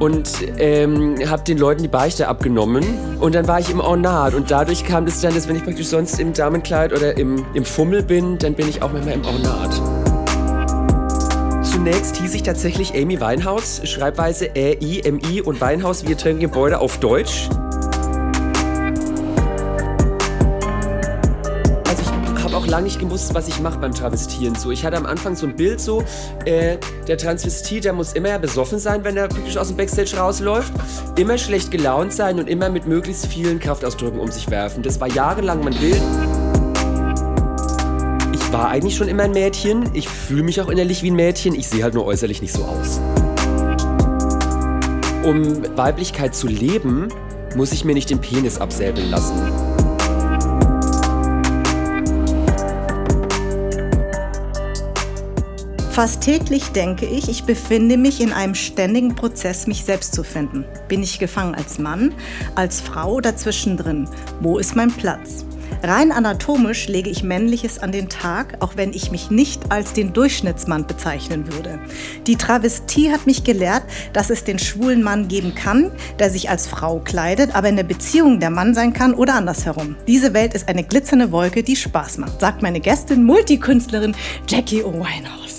und ähm, habe den Leuten die Beichte abgenommen. Und dann war ich im Ornat. Und dadurch kam das dann, dass wenn ich praktisch sonst im Damenkleid oder im, im Fummel bin, dann bin ich auch manchmal im Ornat. Zunächst hieß ich tatsächlich Amy Weinhaus, Schreibweise Ä-I-M-I und Weinhaus, wir trinken Gebäude auf Deutsch. Lange nicht gewusst, was ich mache beim Travestieren. So, ich hatte am Anfang so ein Bild so, äh, der Transvestit, der muss immer besoffen sein, wenn er praktisch aus dem Backstage rausläuft, immer schlecht gelaunt sein und immer mit möglichst vielen Kraftausdrücken um sich werfen. Das war jahrelang mein Bild. Ich war eigentlich schon immer ein Mädchen. Ich fühle mich auch innerlich wie ein Mädchen. Ich sehe halt nur äußerlich nicht so aus. Um Weiblichkeit zu leben, muss ich mir nicht den Penis absäbeln lassen. Fast täglich denke ich, ich befinde mich in einem ständigen Prozess, mich selbst zu finden. Bin ich gefangen als Mann, als Frau dazwischen drin? Wo ist mein Platz? Rein anatomisch lege ich Männliches an den Tag, auch wenn ich mich nicht als den Durchschnittsmann bezeichnen würde. Die Travestie hat mich gelehrt, dass es den schwulen Mann geben kann, der sich als Frau kleidet, aber in der Beziehung der Mann sein kann oder andersherum. Diese Welt ist eine glitzernde Wolke, die Spaß macht, sagt meine Gästin, Multikünstlerin Jackie O'Winehouse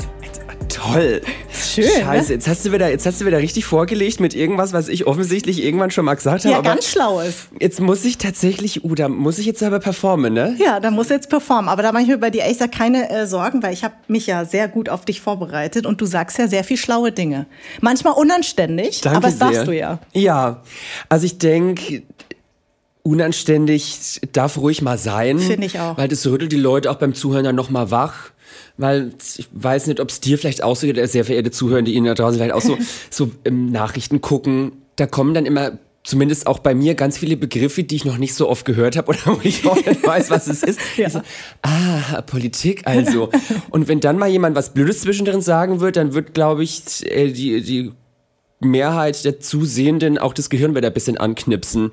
toll. Schön. Ne? Scheiße, ne? jetzt, hast du wieder, jetzt hast du wieder richtig vorgelegt mit irgendwas, was ich offensichtlich irgendwann schon mal gesagt habe. Ja, ganz schlaues. Jetzt muss ich tatsächlich, uh, da muss ich jetzt aber performen, ne? Ja, da muss jetzt performen. Aber da mache ich mir bei dir ehrlich gesagt keine äh, Sorgen, weil ich habe mich ja sehr gut auf dich vorbereitet und du sagst ja sehr viel schlaue Dinge. Manchmal unanständig, Danke aber das sehr. darfst du ja. Ja, also ich denke, unanständig darf ruhig mal sein. Finde ich auch. Weil das rüttelt die Leute auch beim Zuhören dann nochmal wach weil ich weiß nicht, ob es dir vielleicht auch so geht, sehr verehrte Zuhörer, die Ihnen da draußen vielleicht auch so, so ähm, Nachrichten gucken, da kommen dann immer zumindest auch bei mir ganz viele Begriffe, die ich noch nicht so oft gehört habe oder wo ich auch nicht weiß, was es ist. ja. so, ah, Politik also. Und wenn dann mal jemand was Blödes zwischendrin sagen wird, dann wird, glaube ich, äh, die, die Mehrheit der Zusehenden auch das Gehirn wieder ein bisschen anknipsen.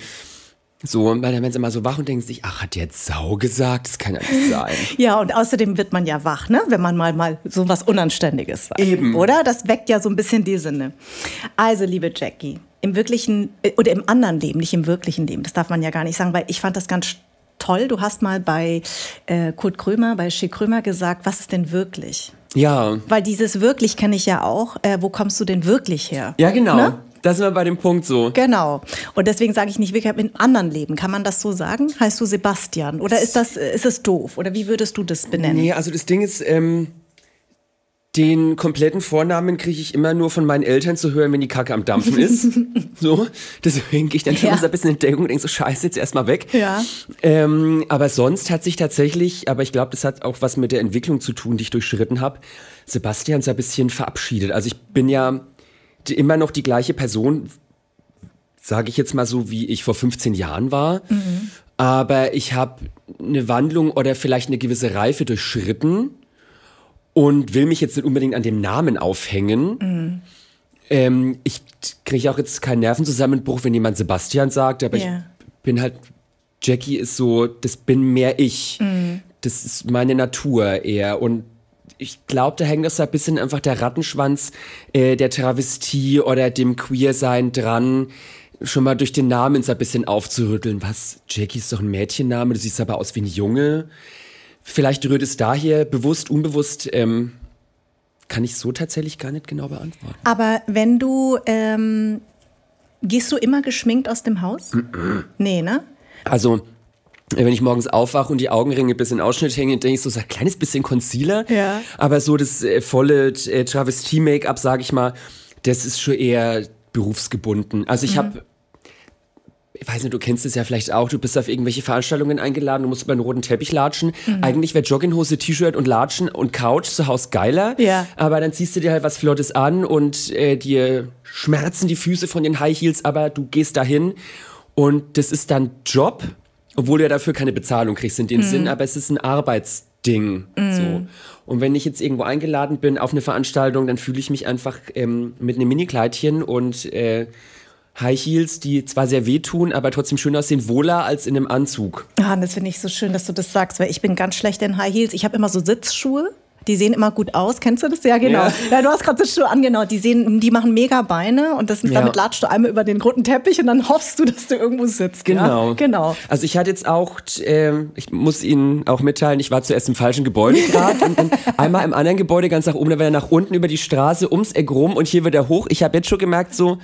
So, weil dann werden sie immer so wach und denken sich, ach, hat der jetzt Sau gesagt? Das kann ja nicht sein. ja, und außerdem wird man ja wach, ne? wenn man mal, mal so was Unanständiges sagt. Eben. Oder? Das weckt ja so ein bisschen die Sinne. Also, liebe Jackie, im wirklichen, äh, oder im anderen Leben, nicht im wirklichen Leben, das darf man ja gar nicht sagen, weil ich fand das ganz toll. Du hast mal bei äh, Kurt Krömer, bei Schick Krömer gesagt, was ist denn wirklich? Ja. Weil dieses wirklich kenne ich ja auch. Äh, wo kommst du denn wirklich her? Ja, genau. Ne? Da sind wir bei dem Punkt so. Genau. Und deswegen sage ich nicht wirklich in anderen Leben. Kann man das so sagen? Heißt du Sebastian? Oder ist das, ist es doof? Oder wie würdest du das benennen? Nee, also das Ding ist, ähm, den kompletten Vornamen kriege ich immer nur von meinen Eltern zu hören, wenn die Kacke am Dampfen ist. so. Deswegen gehe ich dann schon ja. so ein bisschen in Deckung und denke so, scheiße, jetzt erstmal weg. Ja. Ähm, aber sonst hat sich tatsächlich, aber ich glaube, das hat auch was mit der Entwicklung zu tun, die ich durchschritten habe, Sebastian so ein bisschen verabschiedet. Also ich bin ja immer noch die gleiche Person, sage ich jetzt mal so, wie ich vor 15 Jahren war. Mhm. Aber ich habe eine Wandlung oder vielleicht eine gewisse Reife durchschritten und will mich jetzt nicht unbedingt an dem Namen aufhängen. Mhm. Ähm, ich kriege auch jetzt keinen Nervenzusammenbruch, wenn jemand Sebastian sagt, aber yeah. ich bin halt, Jackie ist so, das bin mehr ich. Mhm. Das ist meine Natur eher. Und ich glaube, da hängt das so ein bisschen einfach der Rattenschwanz äh, der Travestie oder dem Queersein dran, schon mal durch den Namen so ein bisschen aufzurütteln. Was? Jackie ist doch ein Mädchenname, du siehst aber aus wie ein Junge. Vielleicht rührt es daher bewusst, unbewusst. Ähm, kann ich so tatsächlich gar nicht genau beantworten. Aber wenn du, ähm, gehst du immer geschminkt aus dem Haus? Nee, ne? Also, wenn ich morgens aufwache und die Augenringe bis in Ausschnitt hängen, denke ich so, so ein kleines bisschen Concealer. Ja. Aber so das äh, volle äh, Travestie-Make-up, sage ich mal, das ist schon eher berufsgebunden. Also ich mhm. habe ich weiß nicht, du kennst es ja vielleicht auch, du bist auf irgendwelche Veranstaltungen eingeladen, du musst über einen roten Teppich latschen. Mhm. Eigentlich wäre Jogginghose, T-Shirt und Latschen und Couch zu Hause geiler. Ja. Aber dann ziehst du dir halt was Flottes an und äh, dir schmerzen die Füße von den High Heels, aber du gehst dahin und das ist dann Job, obwohl du ja dafür keine Bezahlung kriegst in dem mhm. Sinn, aber es ist ein Arbeitsding. Mhm. So. Und wenn ich jetzt irgendwo eingeladen bin auf eine Veranstaltung, dann fühle ich mich einfach ähm, mit einem Mini-Kleidchen und äh, High Heels, die zwar sehr wehtun, aber trotzdem schön aussehen, wohler als in einem Anzug. Ah, das finde ich so schön, dass du das sagst, weil ich bin ganz schlecht in High Heels. Ich habe immer so Sitzschuhe. Die sehen immer gut aus. Kennst du das? Ja, genau. Ja, ja du hast gerade das Schuhe angenau. Die sehen, die machen mega Beine und das, ja. damit latschst du einmal über den roten Teppich und dann hoffst du, dass du irgendwo sitzt. Genau. Ja? Genau. Also ich hatte jetzt auch, äh, ich muss Ihnen auch mitteilen, ich war zuerst im falschen Gebäude gerade und dann einmal im anderen Gebäude ganz nach oben, dann wieder nach unten über die Straße, ums Eck rum und hier wieder hoch. Ich habe jetzt schon gemerkt, so,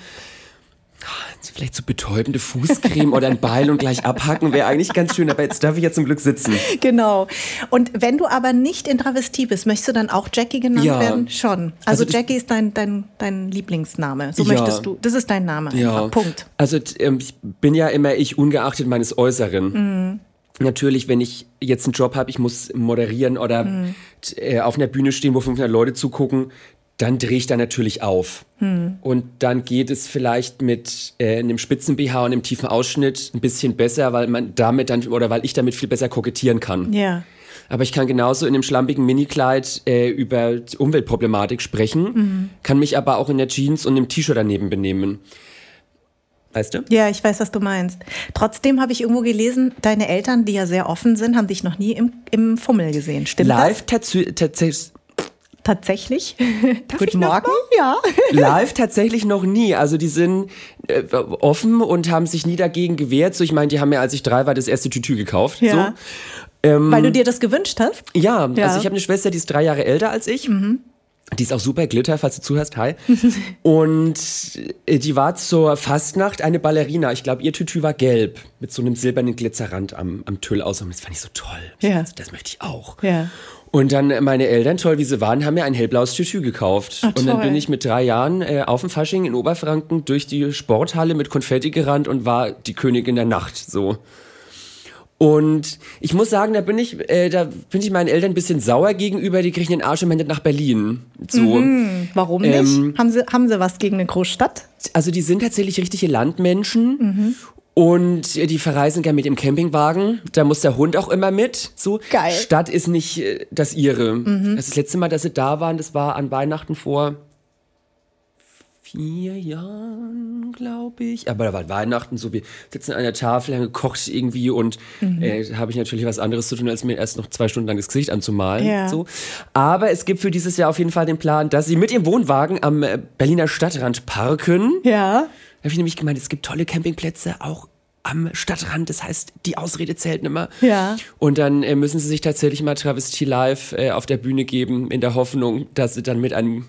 vielleicht so betäubende Fußcreme oder ein Beil und gleich abhacken wäre eigentlich ganz schön, aber jetzt darf ich ja zum Glück sitzen. Genau. Und wenn du aber nicht in Travestie bist, möchtest du dann auch Jackie genannt ja. werden? Schon. Also, also Jackie ist dein, dein, dein Lieblingsname. So ja. möchtest du. Das ist dein Name. Einfach. Ja. Punkt. Also ähm, ich bin ja immer ich, ungeachtet meines Äußeren. Mhm. Natürlich, wenn ich jetzt einen Job habe, ich muss moderieren oder mhm. auf einer Bühne stehen, wo 500 Leute zugucken, dann drehe ich da natürlich auf. Hm. Und dann geht es vielleicht mit äh, einem spitzen BH und einem tiefen Ausschnitt ein bisschen besser, weil man damit dann oder weil ich damit viel besser kokettieren kann. Ja. Aber ich kann genauso in einem schlampigen Minikleid äh, über Umweltproblematik sprechen, mhm. kann mich aber auch in der Jeans und einem T-Shirt daneben benehmen. Weißt du? Ja, ich weiß, was du meinst. Trotzdem habe ich irgendwo gelesen, deine Eltern, die ja sehr offen sind, haben dich noch nie im, im Fummel gesehen. Stimmt Live das? Live Tatsächlich? Guten Morgen. Ja. Live tatsächlich noch nie. Also die sind äh, offen und haben sich nie dagegen gewehrt. So, ich meine, die haben mir, als ich drei war, das erste Tütü gekauft. Ja. So. Ähm, Weil du dir das gewünscht hast? Ja, ja. also ich habe eine Schwester, die ist drei Jahre älter als ich. Mhm. Die ist auch super Glitter, falls du zuhörst. Hi. und äh, die war zur Fastnacht eine Ballerina. Ich glaube, ihr Tütü war gelb mit so einem silbernen Glitzerrand am, am Tüll aus. Und das fand ich so toll. Ja. Das, das möchte ich auch. Ja. Und dann meine Eltern, toll wie sie waren, haben mir ein hellblaues Tütü gekauft. Ach, und dann bin ich mit drei Jahren äh, auf dem Fasching in Oberfranken durch die Sporthalle mit Konfetti gerannt und war die Königin der Nacht. So. Und ich muss sagen, da bin ich, äh, da bin ich meinen Eltern ein bisschen sauer gegenüber. Die kriegen den Arsch im Ende nach Berlin. So. Mhm. Warum nicht? Ähm, haben, sie, haben sie was gegen eine Großstadt? Also die sind tatsächlich richtige Landmenschen. Mhm. Und die verreisen gerne mit dem Campingwagen. Da muss der Hund auch immer mit. So. Geil. Stadt ist nicht äh, das ihre. Mhm. Das, das letzte Mal, dass sie da waren, das war an Weihnachten vor vier Jahren, glaube ich. Aber da war Weihnachten so, wir sitzen an der Tafel, haben gekocht irgendwie und mhm. äh, habe ich natürlich was anderes zu tun, als mir erst noch zwei Stunden lang das Gesicht anzumalen. Ja. So. Aber es gibt für dieses Jahr auf jeden Fall den Plan, dass sie mit ihrem Wohnwagen am äh, Berliner Stadtrand parken. Ja. Da habe ich nämlich gemeint, es gibt tolle Campingplätze, auch am Stadtrand. Das heißt, die Ausrede zählt nicht mehr. Ja. Und dann äh, müssen sie sich tatsächlich mal Travestie live äh, auf der Bühne geben, in der Hoffnung, dass sie dann mit einem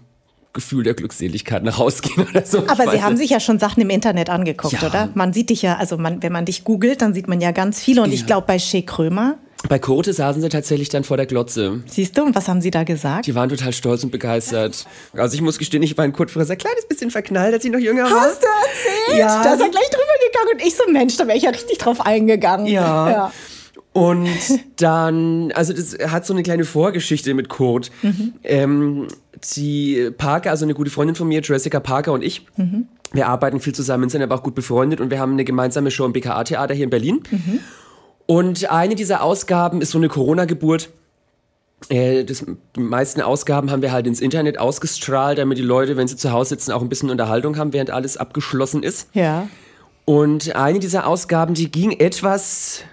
Gefühl der Glückseligkeit nach Hause gehen oder so. Aber Sie haben sich ja schon Sachen im Internet angeguckt, ja. oder? Man sieht dich ja, also man, wenn man dich googelt, dann sieht man ja ganz viele. Und ja. ich glaube, bei Shea Krömer bei Kurte saßen sie tatsächlich dann vor der Glotze. Siehst du, und was haben sie da gesagt? Die waren total stolz und begeistert. Also ich muss gestehen, ich war in Kurt Frisser ein kleines bisschen verknallt, als ich noch jünger war. Hast du erzählt? Ja. Da ist er gleich drüber gegangen und ich so, Mensch, da wäre ich ja richtig drauf eingegangen. Ja. ja. Und dann, also das hat so eine kleine Vorgeschichte mit Kurt. Mhm. Ähm, die Parker, also eine gute Freundin von mir, Jessica Parker und ich, mhm. wir arbeiten viel zusammen, sind aber auch gut befreundet und wir haben eine gemeinsame Show im BKA-Theater hier in Berlin. Mhm. Und eine dieser Ausgaben ist so eine Corona-Geburt. Äh, das, die meisten Ausgaben haben wir halt ins Internet ausgestrahlt, damit die Leute, wenn sie zu Hause sitzen, auch ein bisschen Unterhaltung haben, während alles abgeschlossen ist. Ja. Und eine dieser Ausgaben, die ging etwas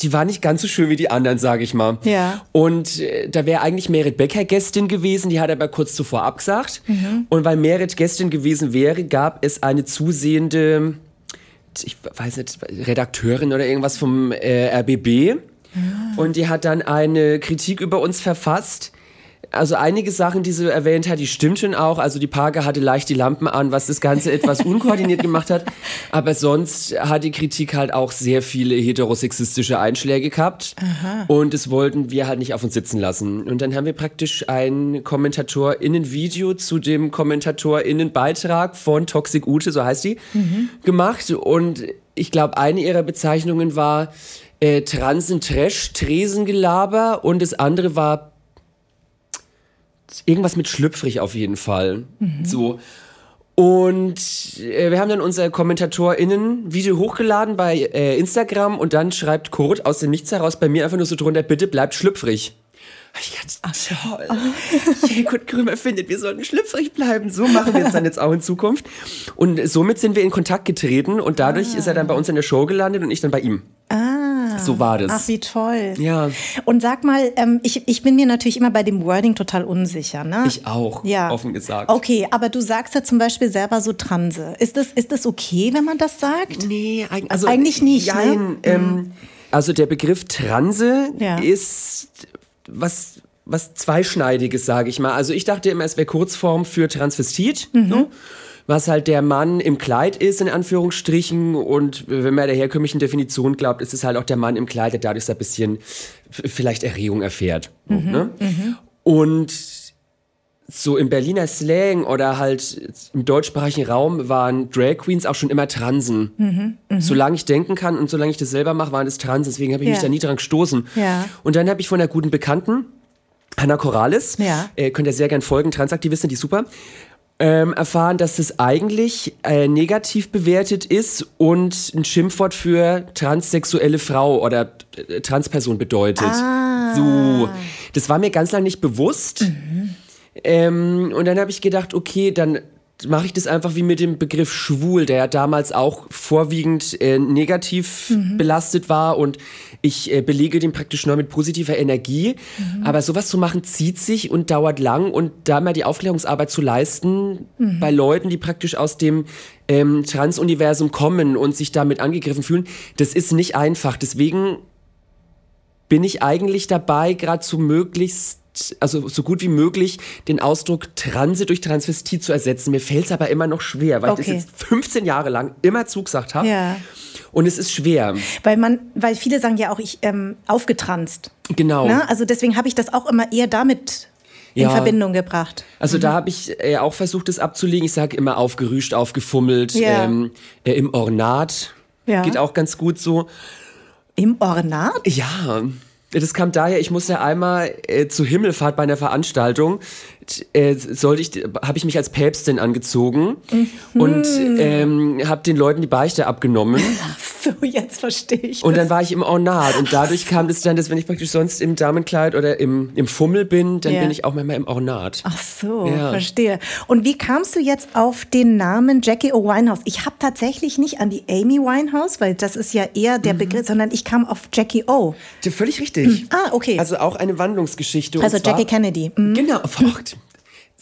die war nicht ganz so schön wie die anderen, sage ich mal. Ja. Und äh, da wäre eigentlich Merit Becker Gästin gewesen, die hat aber kurz zuvor abgesagt. Mhm. Und weil Merit Gästin gewesen wäre, gab es eine zusehende ich weiß nicht, Redakteurin oder irgendwas vom äh, RBB. Ja. Und die hat dann eine Kritik über uns verfasst, also einige Sachen, die sie erwähnt hat, die stimmten auch. Also die Parker hatte leicht die Lampen an, was das Ganze etwas unkoordiniert gemacht hat. Aber sonst hat die Kritik halt auch sehr viele heterosexistische Einschläge gehabt. Aha. Und das wollten wir halt nicht auf uns sitzen lassen. Und dann haben wir praktisch ein KommentatorInnen-Video zu dem KommentatorInnen-Beitrag von Toxic Ute, so heißt die, mhm. gemacht. Und ich glaube, eine ihrer Bezeichnungen war äh, Transen Trash, Tresengelaber und das andere war irgendwas mit schlüpfrig auf jeden Fall. Mhm. So. Und äh, wir haben dann unser KommentatorInnen-Video hochgeladen bei äh, Instagram und dann schreibt Kurt aus dem Nichts heraus bei mir einfach nur so drunter, bitte bleibt schlüpfrig. Ich ganz Ach, toll. Oh. Kurt Krömer findet, wir sollten schlüpfrig bleiben. So machen wir es dann jetzt auch in Zukunft. Und somit sind wir in Kontakt getreten und dadurch ah. ist er dann bei uns in der Show gelandet und ich dann bei ihm. Ah. So war das. Ach, wie toll. Ja. Und sag mal, ähm, ich, ich bin mir natürlich immer bei dem Wording total unsicher. Ne? Ich auch, ja. offen gesagt. Okay, aber du sagst ja zum Beispiel selber so Transe. Ist das, ist das okay, wenn man das sagt? Nee, also, eigentlich nicht. Ne? Nein, ne? ähm, also der Begriff Transe ja. ist was was zweischneidiges, sage ich mal. Also ich dachte immer, es wäre Kurzform für Transvestit. Mhm. So was halt der Mann im Kleid ist, in Anführungsstrichen. Und wenn man der herkömmlichen Definition glaubt, ist es halt auch der Mann im Kleid, der dadurch so ein bisschen vielleicht Erregung erfährt. Mhm, ne? mhm. Und so im Berliner Slang oder halt im deutschsprachigen Raum waren Drag Queens auch schon immer Transen. Mhm, mh. Solange ich denken kann und solange ich das selber mache, waren es Transen. Deswegen habe ich ja. mich da nie dran gestoßen. Ja. Und dann habe ich von einer guten Bekannten, Hannah Corrales, ja. äh, könnt ihr sehr gern folgen, Transaktivistin, die ist super, ähm, erfahren, dass es eigentlich äh, negativ bewertet ist und ein Schimpfwort für transsexuelle Frau oder äh, Transperson bedeutet. Ah. So, das war mir ganz lange nicht bewusst. Mhm. Ähm, und dann habe ich gedacht, okay, dann mache ich das einfach wie mit dem Begriff schwul, der ja damals auch vorwiegend äh, negativ mhm. belastet war und ich äh, belege den praktisch nur mit positiver Energie. Mhm. Aber sowas zu machen zieht sich und dauert lang und da mal die Aufklärungsarbeit zu leisten mhm. bei Leuten, die praktisch aus dem ähm, Trans-Universum kommen und sich damit angegriffen fühlen, das ist nicht einfach. Deswegen bin ich eigentlich dabei, gerade zu möglichst also so gut wie möglich den Ausdruck Transe durch Transvestit zu ersetzen. Mir fällt es aber immer noch schwer, weil okay. ich das jetzt 15 Jahre lang immer zugesagt habe. Ja. Und es ist schwer. Weil man, weil viele sagen ja auch, ich ähm, aufgetranst. Genau. Na? Ne? Also deswegen habe ich das auch immer eher damit in ja. Verbindung gebracht. Also mhm. da habe ich äh, auch versucht, das abzulegen. Ich sage immer aufgerüscht, aufgefummelt, ja. ähm, äh, im Ornat. Ja. Geht auch ganz gut so. Im Ornat? Ja. Das kam daher, ich musste einmal äh, zur Himmelfahrt bei einer Veranstaltung, äh, sollte ich, habe ich mich als Päpstin angezogen mhm. und ähm, habe den Leuten die Beichte abgenommen. Ach so, jetzt verstehe ich. Und dann war ich im Ornat und dadurch kam das dann, dass wenn ich praktisch sonst im Damenkleid oder im, im Fummel bin, dann ja. bin ich auch manchmal im Ornat. Ach so, ja. verstehe. Und wie kamst du jetzt auf den Namen Jackie O. Winehouse? Ich habe tatsächlich nicht an die Amy Winehouse, weil das ist ja eher der mhm. Begriff, sondern ich kam auf Jackie O. Ja, völlig richtig. Mhm. Ah, okay. Also auch eine Wandlungsgeschichte. Also Jackie Kennedy. Mhm. Genau, verrückt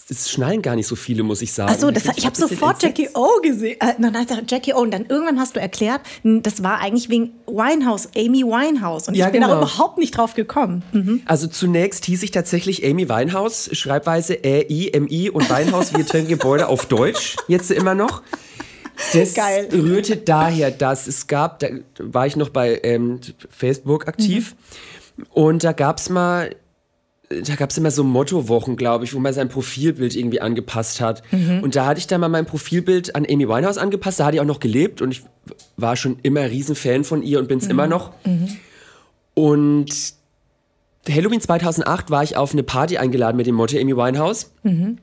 es schnallen gar nicht so viele, muss ich sagen. Ach so, das, ich, ich habe sofort Jackie O gesehen. Äh, dann Jackie O und dann irgendwann hast du erklärt, das war eigentlich wegen Winehouse, Amy Winehouse und ja, ich bin genau. da überhaupt nicht drauf gekommen. Mhm. Also zunächst hieß ich tatsächlich Amy Winehouse, Schreibweise Ä-I-M-I und Winehouse, wir trennen Gebäude auf Deutsch, jetzt immer noch. Das Geil. rührte daher, dass es gab, da war ich noch bei ähm, Facebook aktiv mhm. und da gab es mal da gab es immer so Mottowochen, glaube ich, wo man sein Profilbild irgendwie angepasst hat. Mhm. Und da hatte ich dann mal mein Profilbild an Amy Winehouse angepasst. Da hat die auch noch gelebt und ich war schon immer Riesenfan von ihr und bin es mhm. immer noch. Mhm. Und Halloween 2008 war ich auf eine Party eingeladen mit dem Motto Amy Winehouse. Mhm.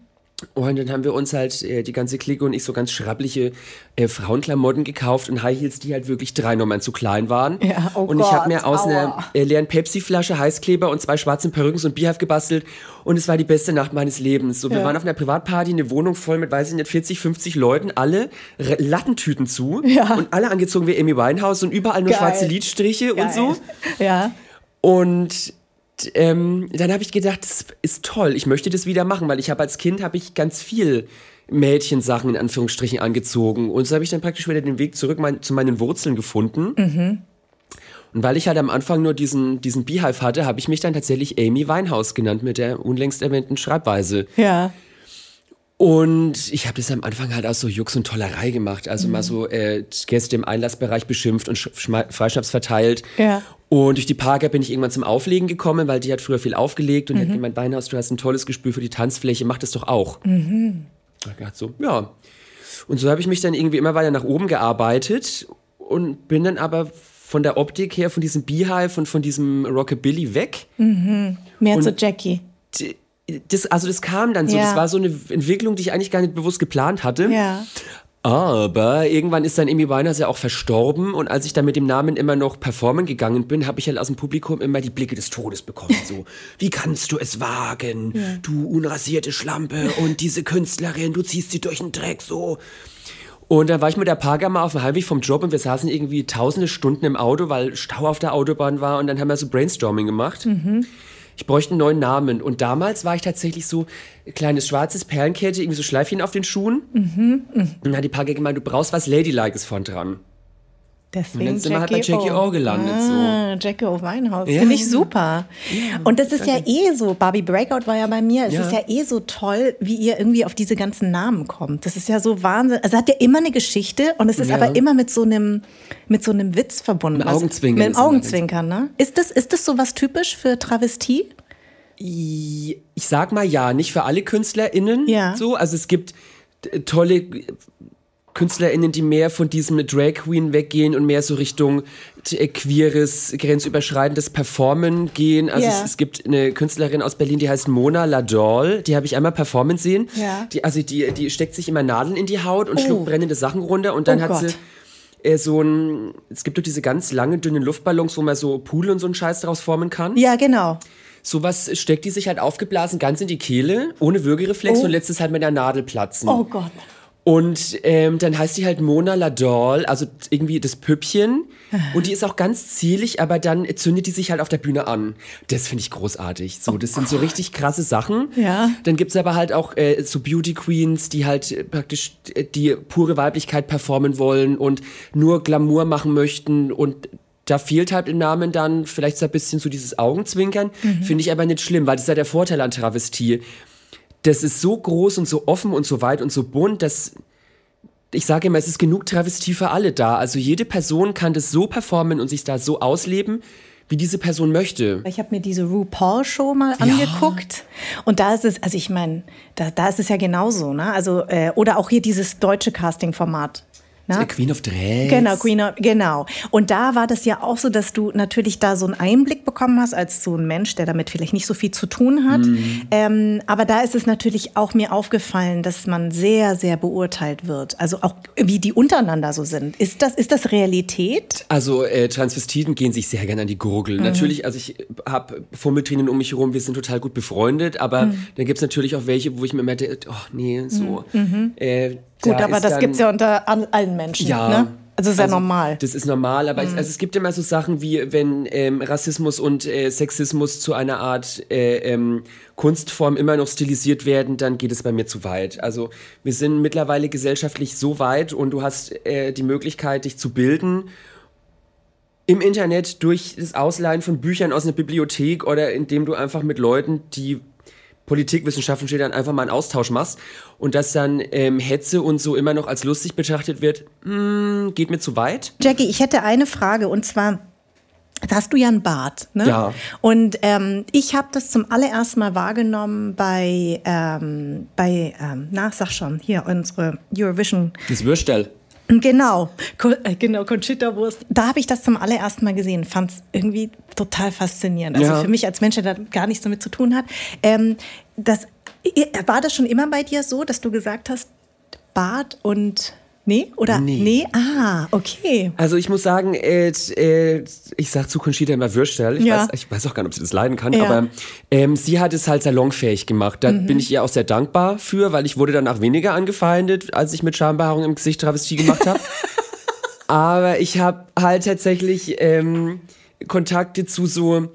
Und dann haben wir uns halt, äh, die ganze Clique und ich, so ganz schrabbliche äh, Frauenklamotten gekauft und High Heels, die halt wirklich drei Nummern zu klein waren. Ja, oh und ich habe mir aus aua. einer äh, leeren Pepsi-Flasche Heißkleber und zwei schwarzen Perücken so ein Bierhaft gebastelt. Und es war die beste Nacht meines Lebens. So, wir ja. waren auf einer Privatparty, eine Wohnung voll mit, weiß ich nicht, 40, 50 Leuten, alle Lattentüten zu. Ja. Und alle angezogen wie Amy Winehouse und überall nur Geil. schwarze Lidstriche Geil. und so. Ja. Und ähm, dann habe ich gedacht, das ist toll, ich möchte das wieder machen, weil ich habe als Kind habe ich ganz viel Mädchensachen in Anführungsstrichen angezogen und so habe ich dann praktisch wieder den Weg zurück mein, zu meinen Wurzeln gefunden. Mhm. Und weil ich halt am Anfang nur diesen, diesen Beehive hatte, habe ich mich dann tatsächlich Amy Winehouse genannt mit der unlängst erwähnten Schreibweise. Ja. Und ich habe das am Anfang halt aus so Jux und Tollerei gemacht. Also mhm. mal so äh, Gäste im Einlassbereich beschimpft und Freischnaps verteilt. Ja. Und durch die Parker bin ich irgendwann zum Auflegen gekommen, weil die hat früher viel aufgelegt und mhm. hat gemeint, Weinhaus, du hast ein tolles Gespür für die Tanzfläche, mach das doch auch. Mhm. Ich dachte so, ja. Und so habe ich mich dann irgendwie immer weiter nach oben gearbeitet und bin dann aber von der Optik her, von diesem Beehive und von diesem Rockabilly weg. Mhm. Mehr und zu Jackie. Das, also das kam dann so, ja. das war so eine Entwicklung, die ich eigentlich gar nicht bewusst geplant hatte. Ja. Aber irgendwann ist dann Amy Winehouse ja auch verstorben und als ich dann mit dem Namen immer noch performen gegangen bin, habe ich halt aus dem Publikum immer die Blicke des Todes bekommen. So, wie kannst du es wagen, ja. du unrasierte Schlampe und diese Künstlerin, du ziehst sie durch den Dreck so. Und dann war ich mit der Parker mal auf dem Heimweg vom Job und wir saßen irgendwie tausende Stunden im Auto, weil Stau auf der Autobahn war und dann haben wir so Brainstorming gemacht. Mhm ich bräuchte einen neuen Namen. Und damals war ich tatsächlich so kleines schwarzes Perlenkette, irgendwie so Schleifchen auf den Schuhen. Mhm, mh. Und dann hat die Page gemeint, du brauchst was Ladylike's von dran. Deswegen und dann sind wir halt bei Jackie O gelandet. Ah, so. Jackie O Weinhaus. Ja. Finde ich super. Ja, und das ist danke. ja eh so. Barbie Breakout war ja bei mir. Es ja. ist ja eh so toll, wie ihr irgendwie auf diese ganzen Namen kommt. Das ist ja so Wahnsinn. Also hat ja immer eine Geschichte und es ist aber immer mit so einem, mit so einem Witz verbunden. Mit Augenzwinkern. Mit dem Augenzwinkern, ne? Ist das, ist das so was typisch für Travestie? Ich sag mal ja, nicht für alle KünstlerInnen. Ja. So, also es gibt tolle KünstlerInnen, die mehr von diesem Drag Queen weggehen und mehr so Richtung äh, queeres, grenzüberschreitendes Performen gehen. Also yeah. es, es, gibt eine Künstlerin aus Berlin, die heißt Mona Ladol, die habe ich einmal performen sehen. Ja. Die, also die, die steckt sich immer Nadeln in die Haut und oh. schluckt brennende Sachen runter und dann oh hat Gott. sie äh, so ein, es gibt doch diese ganz langen, dünnen Luftballons, wo man so Pool und so einen Scheiß daraus formen kann. Ja, genau. Sowas steckt die sich halt aufgeblasen ganz in die Kehle, ohne Würgereflex oh. und lässt es halt mit der Nadel platzen. Oh Gott. Und ähm, dann heißt die halt Mona Ladol, also irgendwie das Püppchen. Und die ist auch ganz zierlich, aber dann zündet die sich halt auf der Bühne an. Das finde ich großartig. So, oh das sind so richtig krasse Sachen. Ja. Dann gibt es aber halt auch äh, so Beauty Queens, die halt praktisch äh, die pure Weiblichkeit performen wollen und nur Glamour machen möchten und da fehlt halt im Namen dann vielleicht so ein bisschen so dieses Augenzwinkern. Mhm. Finde ich aber nicht schlimm, weil das ist ja der Vorteil an Travestie das ist so groß und so offen und so weit und so bunt, dass ich sage immer, es ist genug Travestie für alle da. Also jede Person kann das so performen und sich da so ausleben, wie diese Person möchte. Ich habe mir diese RuPaul-Show mal ja. angeguckt und da ist es, also ich meine, da, da ist es ja genauso, ne? Also äh, oder auch hier dieses deutsche Casting-Format. Na? Queen of Drags. Genau, Queen of, genau. Und da war das ja auch so, dass du natürlich da so einen Einblick bekommen hast als so ein Mensch, der damit vielleicht nicht so viel zu tun hat. Mhm. Ähm, aber da ist es natürlich auch mir aufgefallen, dass man sehr, sehr beurteilt wird. Also auch wie die untereinander so sind. Ist das, ist das Realität? Also äh, Transvestiten gehen sich sehr gerne an die Gurgel. Mhm. Natürlich, also ich habe Fummeltrinen um mich herum, wir sind total gut befreundet, aber mhm. dann gibt es natürlich auch welche, wo ich mir immer denke, oh nee, so. Mhm. Mhm. Äh, Gut, aber das gibt es ja unter allen Menschen. Ja. Ne? Also ja also, normal. Das ist normal, aber mhm. es, also es gibt immer so Sachen wie, wenn ähm, Rassismus und äh, Sexismus zu einer Art äh, ähm, Kunstform immer noch stilisiert werden, dann geht es bei mir zu weit. Also wir sind mittlerweile gesellschaftlich so weit und du hast äh, die Möglichkeit, dich zu bilden im Internet durch das Ausleihen von Büchern aus einer Bibliothek oder indem du einfach mit Leuten, die Politikwissenschaften steht, dann einfach mal einen Austausch machst und dass dann ähm, Hetze und so immer noch als lustig betrachtet wird, mh, hm, geht mir zu weit. Jackie, ich hätte eine Frage und zwar, da hast du ja einen Bart, ne? Ja. Und ähm, ich habe das zum allerersten Mal wahrgenommen bei, ähm, bei ähm, na, sag schon, hier unsere Eurovision. Das Würstel. Genau, äh, genau, Conchita Wurst. Da habe ich das zum allerersten Mal gesehen, fand es irgendwie total faszinierend. Also ja. für mich als Mensch, der da gar nichts damit zu tun hat. Ähm, das, war das schon immer bei dir so, dass du gesagt hast, Bart und Nee? Oder? Nee. nee. Ah, okay. Also ich muss sagen, äh, äh, ich sag zu Conchita immer Würstel. Ich, ja. weiß, ich weiß auch gar nicht, ob sie das leiden kann, ja. aber ähm, sie hat es halt salonfähig gemacht. Da mhm. bin ich ihr auch sehr dankbar für, weil ich wurde danach weniger angefeindet, als ich mit Schambehaarung im Gesicht Travestie gemacht habe. aber ich habe halt tatsächlich ähm, Kontakte zu so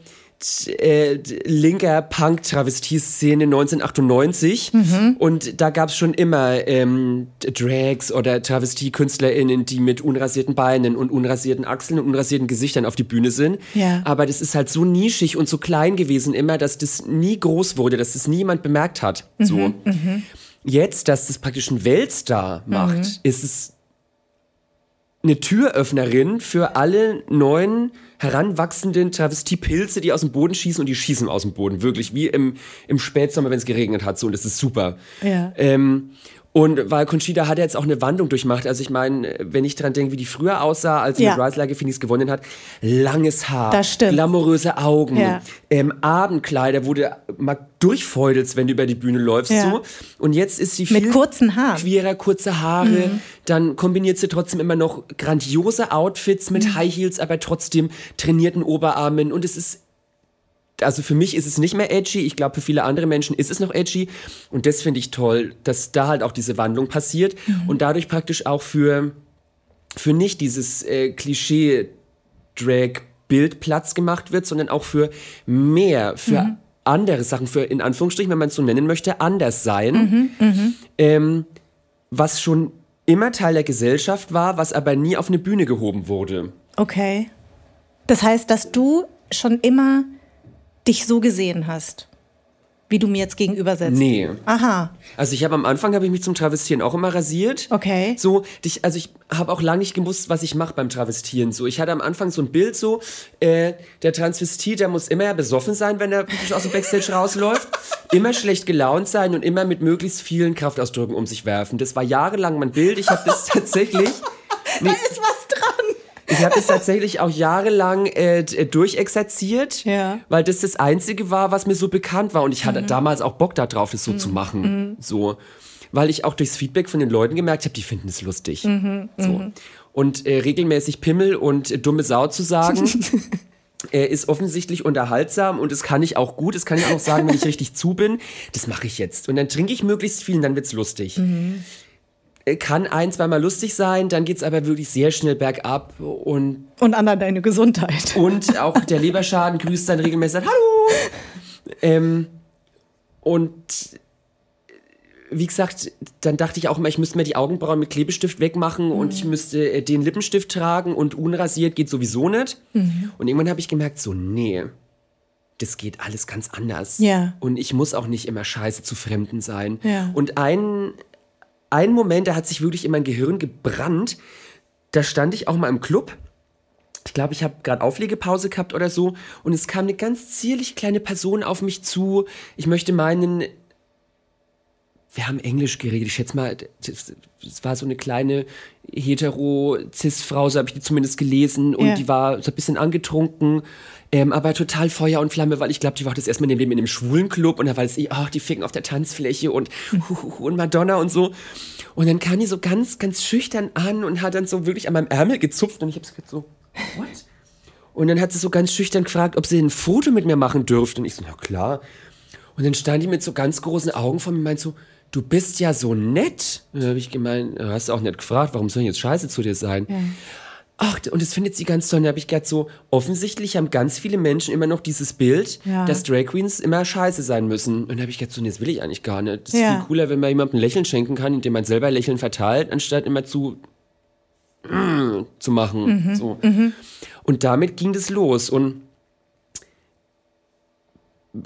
äh, linker Punk-Travestie-Szene 1998 mhm. und da gab es schon immer ähm, Drags oder Travestie-KünstlerInnen, die mit unrasierten Beinen und unrasierten Achseln und unrasierten Gesichtern auf die Bühne sind. Ja. Aber das ist halt so nischig und so klein gewesen immer, dass das nie groß wurde, dass das niemand bemerkt hat. Mhm. So. Mhm. Jetzt, dass das praktisch ein Weltstar macht, mhm. ist es eine Türöffnerin für alle neuen heranwachsenden Travestiepilze, die aus dem Boden schießen und die schießen aus dem Boden. Wirklich wie im, im Spätsommer, wenn es geregnet hat. So, und das ist super. Ja. Ähm, und weil Conchita hat jetzt auch eine Wandlung durchmacht. Also ich meine, wenn ich daran denke, wie die früher aussah, als sie ja. mit Rise Like Phoenix gewonnen hat, langes Haar, das stimmt. glamouröse Augen, ja. ähm, Abendkleider, wo du mal durchfeudelst, wenn du über die Bühne läufst. Ja. So. Und jetzt ist sie viel mit kurzen Haaren. queerer, kurze Haare. Mhm. Dann kombiniert sie trotzdem immer noch grandiose Outfits mit mhm. High Heels, aber trotzdem trainierten Oberarmen. Und es ist also für mich ist es nicht mehr edgy, ich glaube für viele andere Menschen ist es noch edgy und das finde ich toll, dass da halt auch diese Wandlung passiert mhm. und dadurch praktisch auch für, für nicht dieses äh, Klischee-Drag-Bild Platz gemacht wird, sondern auch für mehr, für mhm. andere Sachen, für in Anführungsstrichen, wenn man es so nennen möchte, anders sein, mhm, mhm. ähm, was schon immer Teil der Gesellschaft war, was aber nie auf eine Bühne gehoben wurde. Okay. Das heißt, dass du schon immer dich so gesehen hast, wie du mir jetzt gegenüber sitzt? Nee. Aha. Also ich habe am Anfang habe ich mich zum Travestieren auch immer rasiert. Okay. So, dich, also ich habe auch lange nicht gewusst, was ich mache beim Travestieren. So, ich hatte am Anfang so ein Bild so, äh, der Transvestit, der muss immer besoffen sein, wenn er aus dem Backstage rausläuft, immer schlecht gelaunt sein und immer mit möglichst vielen Kraftausdrücken um sich werfen. Das war jahrelang mein Bild. Ich habe das tatsächlich. Nee, da ist was. Ich habe es tatsächlich auch jahrelang äh, äh, durchexerziert, ja. weil das das Einzige war, was mir so bekannt war. Und ich hatte mhm. damals auch Bock darauf, das so mhm. zu machen. Mhm. So. Weil ich auch durchs Feedback von den Leuten gemerkt habe, die finden es lustig. Mhm. So. Mhm. Und äh, regelmäßig Pimmel und äh, dumme Sau zu sagen. Er ist offensichtlich unterhaltsam und das kann ich auch gut. Das kann ich auch sagen, wenn ich richtig zu bin. Das mache ich jetzt. Und dann trinke ich möglichst viel und dann wird es lustig. Mhm. Kann ein, zweimal lustig sein, dann geht es aber wirklich sehr schnell bergab und. Und an deine Gesundheit. Und auch der Leberschaden grüßt dann regelmäßig, Hallo! Ähm, und wie gesagt, dann dachte ich auch immer, ich müsste mir die Augenbrauen mit Klebestift wegmachen mhm. und ich müsste äh, den Lippenstift tragen und unrasiert geht sowieso nicht. Mhm. Und irgendwann habe ich gemerkt, so, nee, das geht alles ganz anders. Ja. Und ich muss auch nicht immer scheiße zu Fremden sein. Ja. Und ein ein Moment, der hat sich wirklich in mein Gehirn gebrannt. Da stand ich auch mal im Club. Ich glaube, ich habe gerade Auflegepause gehabt oder so. Und es kam eine ganz zierlich kleine Person auf mich zu. Ich möchte meinen, wir haben Englisch geredet. Ich schätze mal, es war so eine kleine hetero-cis-Frau, so habe ich die zumindest gelesen. Und ja. die war so ein bisschen angetrunken. Ähm, aber total Feuer und Flamme, weil ich glaube, die war das erstmal in dem Leben in einem schwulen Club und da war es eh, ach, die ficken auf der Tanzfläche und, und Madonna und so. Und dann kam die so ganz, ganz schüchtern an und hat dann so wirklich an meinem Ärmel gezupft und ich habe so, what? Und dann hat sie so ganz schüchtern gefragt, ob sie ein Foto mit mir machen dürfte. Und ich so, na klar. Und dann stand die mit so ganz großen Augen vor mir und meint so, du bist ja so nett. Dann habe ich gemeint, hast du auch nicht gefragt, warum soll ich jetzt scheiße zu dir sein? Ja ach, und das findet sie ganz toll. Da habe ich gedacht, so, offensichtlich haben ganz viele Menschen immer noch dieses Bild, ja. dass Drag Queens immer scheiße sein müssen. Und da habe ich gedacht, so, nee, das will ich eigentlich gar nicht. Das ist ja. viel cooler, wenn man jemandem ein Lächeln schenken kann, indem man selber Lächeln verteilt, anstatt immer zu mm, zu machen. Mhm. So. Mhm. Und damit ging das los. Und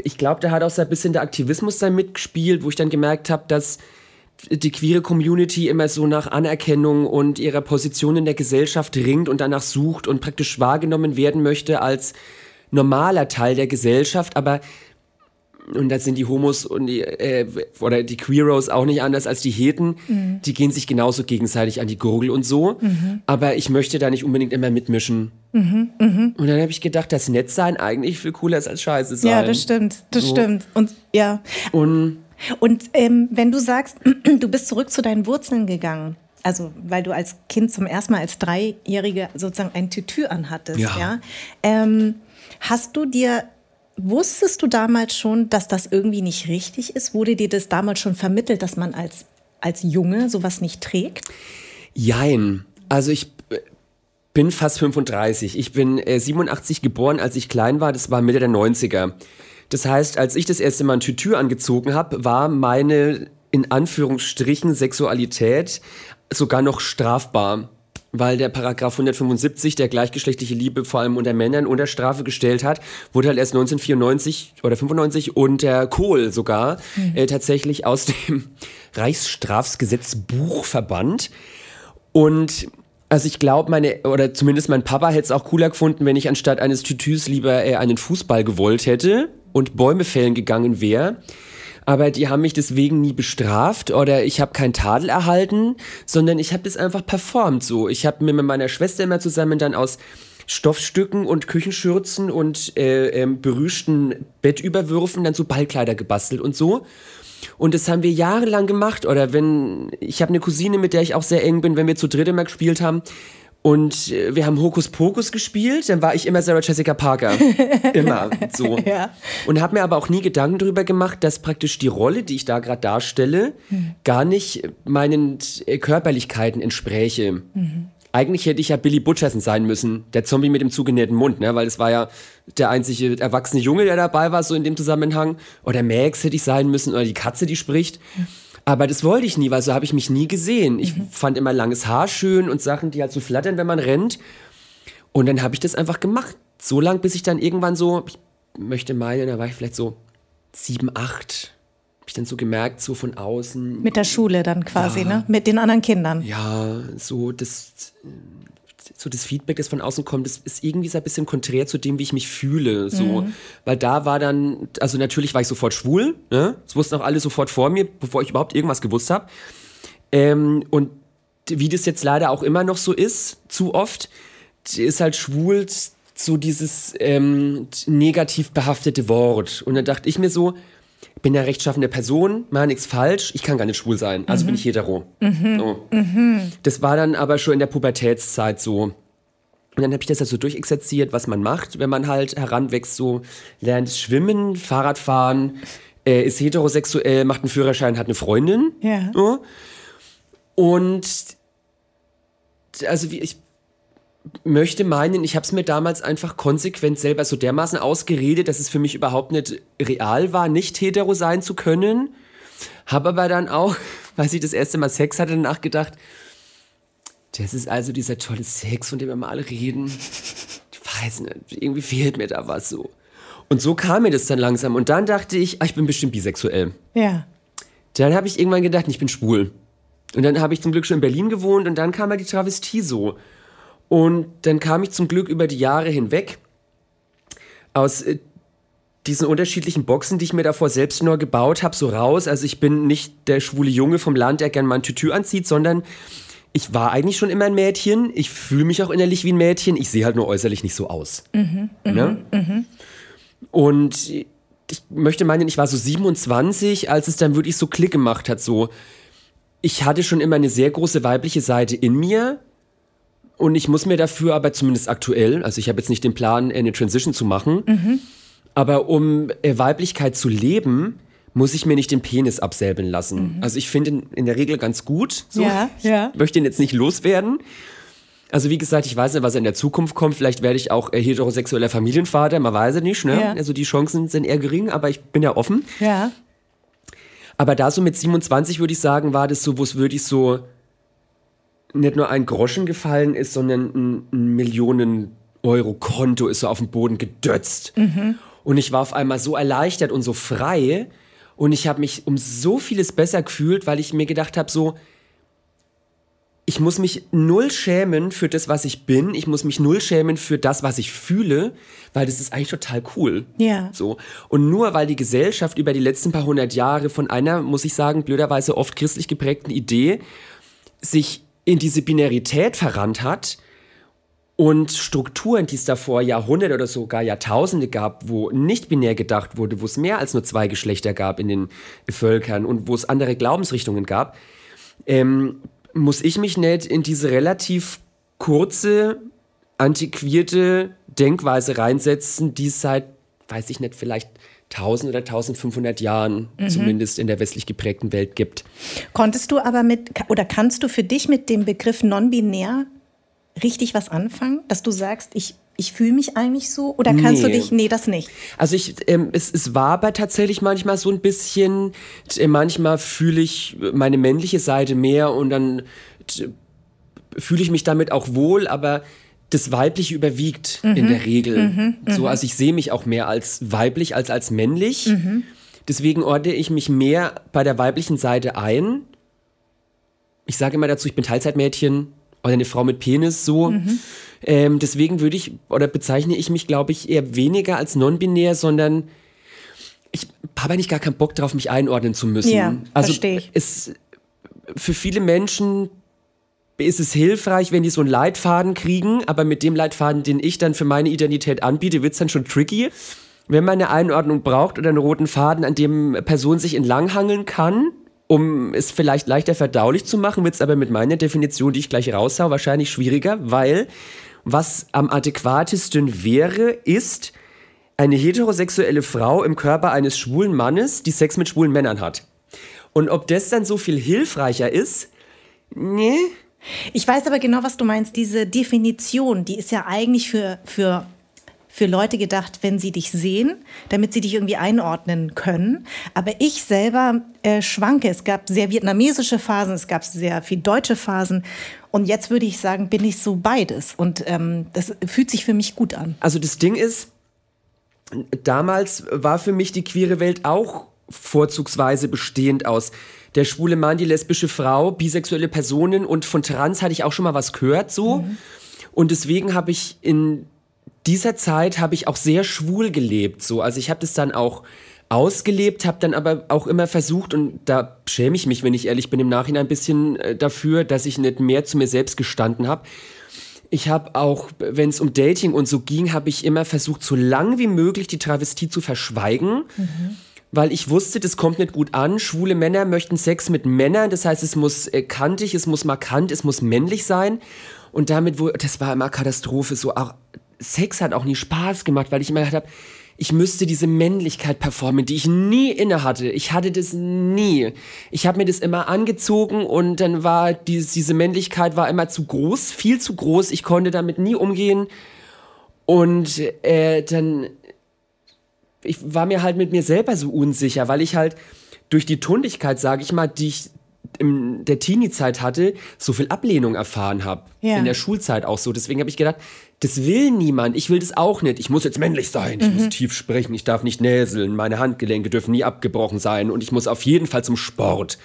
ich glaube, da hat auch so ein bisschen der Aktivismus da mitgespielt, wo ich dann gemerkt habe, dass die queere Community immer so nach Anerkennung und ihrer Position in der Gesellschaft ringt und danach sucht und praktisch wahrgenommen werden möchte als normaler Teil der Gesellschaft, aber und da sind die Homos und die äh, oder die Queeros auch nicht anders als die Heten. Mhm. Die gehen sich genauso gegenseitig an die Gurgel und so. Mhm. Aber ich möchte da nicht unbedingt immer mitmischen. Mhm. mhm. Und dann habe ich gedacht, dass Nettsein eigentlich viel cooler ist als Scheiße sein. Ja, das stimmt. Das so. stimmt. Und ja. Und und ähm, wenn du sagst, du bist zurück zu deinen Wurzeln gegangen, also weil du als Kind zum ersten Mal als Dreijährige sozusagen ein Tütü anhattest, ja, ja ähm, hast du dir Wusstest du damals schon, dass das irgendwie nicht richtig ist? Wurde dir das damals schon vermittelt, dass man als, als Junge sowas nicht trägt? Jein. Also ich bin fast 35. Ich bin äh, 87 geboren, als ich klein war. Das war Mitte der 90er. Das heißt, als ich das erste Mal ein Tütü angezogen habe, war meine in Anführungsstrichen Sexualität sogar noch strafbar weil der Paragraph 175, der gleichgeschlechtliche Liebe vor allem unter Männern unter Strafe gestellt hat, wurde halt erst 1994 oder 95 unter Kohl sogar mhm. äh, tatsächlich aus dem Reichsstrafgesetzbuch verbannt. Und also ich glaube, meine, oder zumindest mein Papa hätte es auch cooler gefunden, wenn ich anstatt eines Tütüs lieber äh, einen Fußball gewollt hätte und Bäume fällen gegangen wäre aber die haben mich deswegen nie bestraft oder ich habe keinen Tadel erhalten, sondern ich habe das einfach performt so. Ich habe mir mit meiner Schwester immer zusammen dann aus Stoffstücken und Küchenschürzen und äh, ähm, berüschten Bettüberwürfen dann so Ballkleider gebastelt und so. Und das haben wir jahrelang gemacht. Oder wenn, ich habe eine Cousine, mit der ich auch sehr eng bin, wenn wir zu dritt immer gespielt haben, und äh, wir haben Hokus Pokus gespielt, dann war ich immer Sarah Jessica Parker. immer so. Ja. Und habe mir aber auch nie Gedanken darüber gemacht, dass praktisch die Rolle, die ich da gerade darstelle, mhm. gar nicht meinen äh, Körperlichkeiten entspräche. Mhm. Eigentlich hätte ich ja Billy Butcherson sein müssen, der Zombie mit dem zugenähten Mund, ne? weil es war ja der einzige erwachsene Junge, der dabei war, so in dem Zusammenhang. Oder Max hätte ich sein müssen, oder die Katze, die spricht. Mhm. Aber das wollte ich nie, weil so habe ich mich nie gesehen. Ich mhm. fand immer langes Haar schön und Sachen, die halt so flattern, wenn man rennt. Und dann habe ich das einfach gemacht. So lang, bis ich dann irgendwann so, ich möchte meinen, da war ich vielleicht so sieben, acht. Habe ich dann so gemerkt, so von außen. Mit der Schule dann quasi, ja, ne? Mit den anderen Kindern. Ja, so das so das Feedback, das von außen kommt, das ist irgendwie so ein bisschen konträr zu dem, wie ich mich fühle. So. Mhm. Weil da war dann, also natürlich war ich sofort schwul, ne? das wussten auch alle sofort vor mir, bevor ich überhaupt irgendwas gewusst habe. Ähm, und wie das jetzt leider auch immer noch so ist, zu oft, ist halt schwul so dieses ähm, negativ behaftete Wort. Und dann dachte ich mir so, bin ja rechtschaffende Person, mache nichts falsch, ich kann gar nicht schwul sein, also mhm. bin ich hetero. Mhm. So. Mhm. Das war dann aber schon in der Pubertätszeit so. Und dann habe ich das halt so durchexerziert, was man macht, wenn man halt heranwächst, so lernt schwimmen, Fahrradfahren, äh, ist heterosexuell, macht einen Führerschein, hat eine Freundin. Ja. So. Und also wie ich möchte meinen, ich habe es mir damals einfach konsequent selber so dermaßen ausgeredet, dass es für mich überhaupt nicht real war, nicht hetero sein zu können. Habe aber dann auch, als ich das erste Mal Sex hatte, nachgedacht, das ist also dieser tolle Sex, von dem wir mal reden. Ich weiß nicht, irgendwie fehlt mir da was so. Und so kam mir das dann langsam. Und dann dachte ich, ah, ich bin bestimmt bisexuell. Ja. Dann habe ich irgendwann gedacht, ich bin schwul. Und dann habe ich zum Glück schon in Berlin gewohnt und dann kam halt die Travestie so. Und dann kam ich zum Glück über die Jahre hinweg aus äh, diesen unterschiedlichen Boxen, die ich mir davor selbst nur gebaut habe, so raus. Also ich bin nicht der schwule Junge vom Land, der gern mal ein Tütü anzieht, sondern ich war eigentlich schon immer ein Mädchen. Ich fühle mich auch innerlich wie ein Mädchen. Ich sehe halt nur äußerlich nicht so aus. Mhm, ne? mhm. Und ich möchte meinen, ich war so 27, als es dann wirklich so Klick gemacht hat. So, ich hatte schon immer eine sehr große weibliche Seite in mir, und ich muss mir dafür aber zumindest aktuell, also ich habe jetzt nicht den Plan, eine Transition zu machen, mhm. aber um Weiblichkeit zu leben, muss ich mir nicht den Penis absäbeln lassen. Mhm. Also ich finde ihn in der Regel ganz gut. So. Ja, ja. Ich möchte ihn jetzt nicht loswerden. Also wie gesagt, ich weiß nicht, was in der Zukunft kommt. Vielleicht werde ich auch äh, heterosexueller Familienvater, man weiß es nicht. Ne? Ja. Also die Chancen sind eher gering, aber ich bin ja offen. Ja. Aber da so mit 27 würde ich sagen, war das so, wo es wirklich so nicht nur ein Groschen gefallen ist, sondern ein, Millionen-Euro-Konto ist so auf den Boden gedötzt. Mhm. Und ich war auf einmal so erleichtert und so frei. Und ich habe mich um so vieles besser gefühlt, weil ich mir gedacht habe, so, ich muss mich null schämen für das, was ich bin. Ich muss mich null schämen für das, was ich fühle, weil das ist eigentlich total cool. Ja. So. Und nur weil die Gesellschaft über die letzten paar hundert Jahre von einer, muss ich sagen, blöderweise oft christlich geprägten Idee sich in diese Binarität verrannt hat und Strukturen, die es davor Jahrhunderte oder sogar Jahrtausende gab, wo nicht binär gedacht wurde, wo es mehr als nur zwei Geschlechter gab in den Völkern und wo es andere Glaubensrichtungen gab, ähm, muss ich mich nicht in diese relativ kurze, antiquierte Denkweise reinsetzen, die seit, weiß ich nicht, vielleicht 1000 oder 1500 Jahren mhm. zumindest in der westlich geprägten Welt gibt. Konntest du aber mit oder kannst du für dich mit dem Begriff non-binär richtig was anfangen, dass du sagst, ich ich fühle mich eigentlich so? Oder kannst nee. du dich, nee, das nicht? Also ich, ähm, es, es war aber tatsächlich manchmal so ein bisschen, äh, manchmal fühle ich meine männliche Seite mehr und dann fühle ich mich damit auch wohl, aber das Weibliche überwiegt mhm. in der Regel. Mhm. So, mhm. also ich sehe mich auch mehr als weiblich als als männlich. Mhm. Deswegen ordne ich mich mehr bei der weiblichen Seite ein. Ich sage immer dazu, ich bin Teilzeitmädchen oder eine Frau mit Penis, so. Mhm. Ähm, deswegen würde ich oder bezeichne ich mich, glaube ich, eher weniger als non-binär, sondern ich habe eigentlich gar keinen Bock darauf, mich einordnen zu müssen. Ja, also verstehe ich. Es, für viele Menschen ist es hilfreich, wenn die so einen Leitfaden kriegen, aber mit dem Leitfaden, den ich dann für meine Identität anbiete, wird es dann schon tricky. Wenn man eine Einordnung braucht oder einen roten Faden, an dem Person sich entlanghangeln kann, um es vielleicht leichter verdaulich zu machen, wird es aber mit meiner Definition, die ich gleich raushau, wahrscheinlich schwieriger, weil was am adäquatesten wäre, ist eine heterosexuelle Frau im Körper eines schwulen Mannes, die Sex mit schwulen Männern hat. Und ob das dann so viel hilfreicher ist, nee, ich weiß aber genau, was du meinst. Diese Definition, die ist ja eigentlich für, für, für Leute gedacht, wenn sie dich sehen, damit sie dich irgendwie einordnen können. Aber ich selber äh, schwanke. Es gab sehr vietnamesische Phasen, es gab sehr viel deutsche Phasen. Und jetzt würde ich sagen, bin ich so beides. Und ähm, das fühlt sich für mich gut an. Also das Ding ist, damals war für mich die queere Welt auch vorzugsweise bestehend aus der schwule Mann, die lesbische Frau, bisexuelle Personen und von Trans hatte ich auch schon mal was gehört so. Mhm. Und deswegen habe ich in dieser Zeit habe ich auch sehr schwul gelebt so. Also ich habe das dann auch ausgelebt, habe dann aber auch immer versucht und da schäme ich mich, wenn ich ehrlich bin, im Nachhinein ein bisschen äh, dafür, dass ich nicht mehr zu mir selbst gestanden habe. Ich habe auch, wenn es um Dating und so ging, habe ich immer versucht, so lang wie möglich die Travestie zu verschweigen. Mhm weil ich wusste, das kommt nicht gut an. Schwule Männer möchten Sex mit Männern, das heißt, es muss äh, kantig, es muss markant, es muss männlich sein. Und damit, wo, das war immer Katastrophe, so auch, Sex hat auch nie Spaß gemacht, weil ich immer gedacht habe, ich müsste diese Männlichkeit performen, die ich nie inne hatte. Ich hatte das nie. Ich habe mir das immer angezogen und dann war diese, diese Männlichkeit war immer zu groß, viel zu groß. Ich konnte damit nie umgehen. Und äh, dann ich war mir halt mit mir selber so unsicher, weil ich halt durch die Tundigkeit, sage ich mal, die ich in der Teenie-Zeit hatte, so viel Ablehnung erfahren habe. Ja. In der Schulzeit auch so. Deswegen habe ich gedacht, das will niemand. Ich will das auch nicht. Ich muss jetzt männlich sein. Ich mhm. muss tief sprechen. Ich darf nicht näseln. Meine Handgelenke dürfen nie abgebrochen sein. Und ich muss auf jeden Fall zum Sport.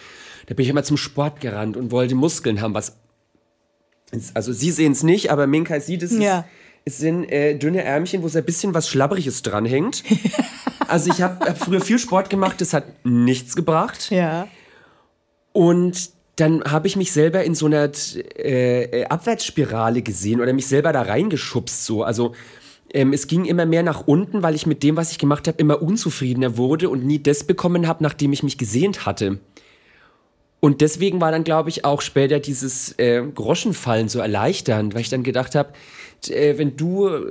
Da bin ich immer zum Sport gerannt und wollte Muskeln haben, was. Also, Sie sehen es nicht, aber Minka sieht es. Ja. Es sind äh, dünne Ärmchen, wo so ein bisschen was Schlabberiges dranhängt. also ich habe hab früher viel Sport gemacht, das hat nichts gebracht. Ja. Und dann habe ich mich selber in so einer äh, äh, Abwärtsspirale gesehen oder mich selber da reingeschubst so. Also ähm, es ging immer mehr nach unten, weil ich mit dem, was ich gemacht habe, immer unzufriedener wurde und nie das bekommen habe, nachdem ich mich gesehnt hatte. Und deswegen war dann, glaube ich, auch später dieses äh, Groschenfallen so erleichternd, weil ich dann gedacht habe, wenn du,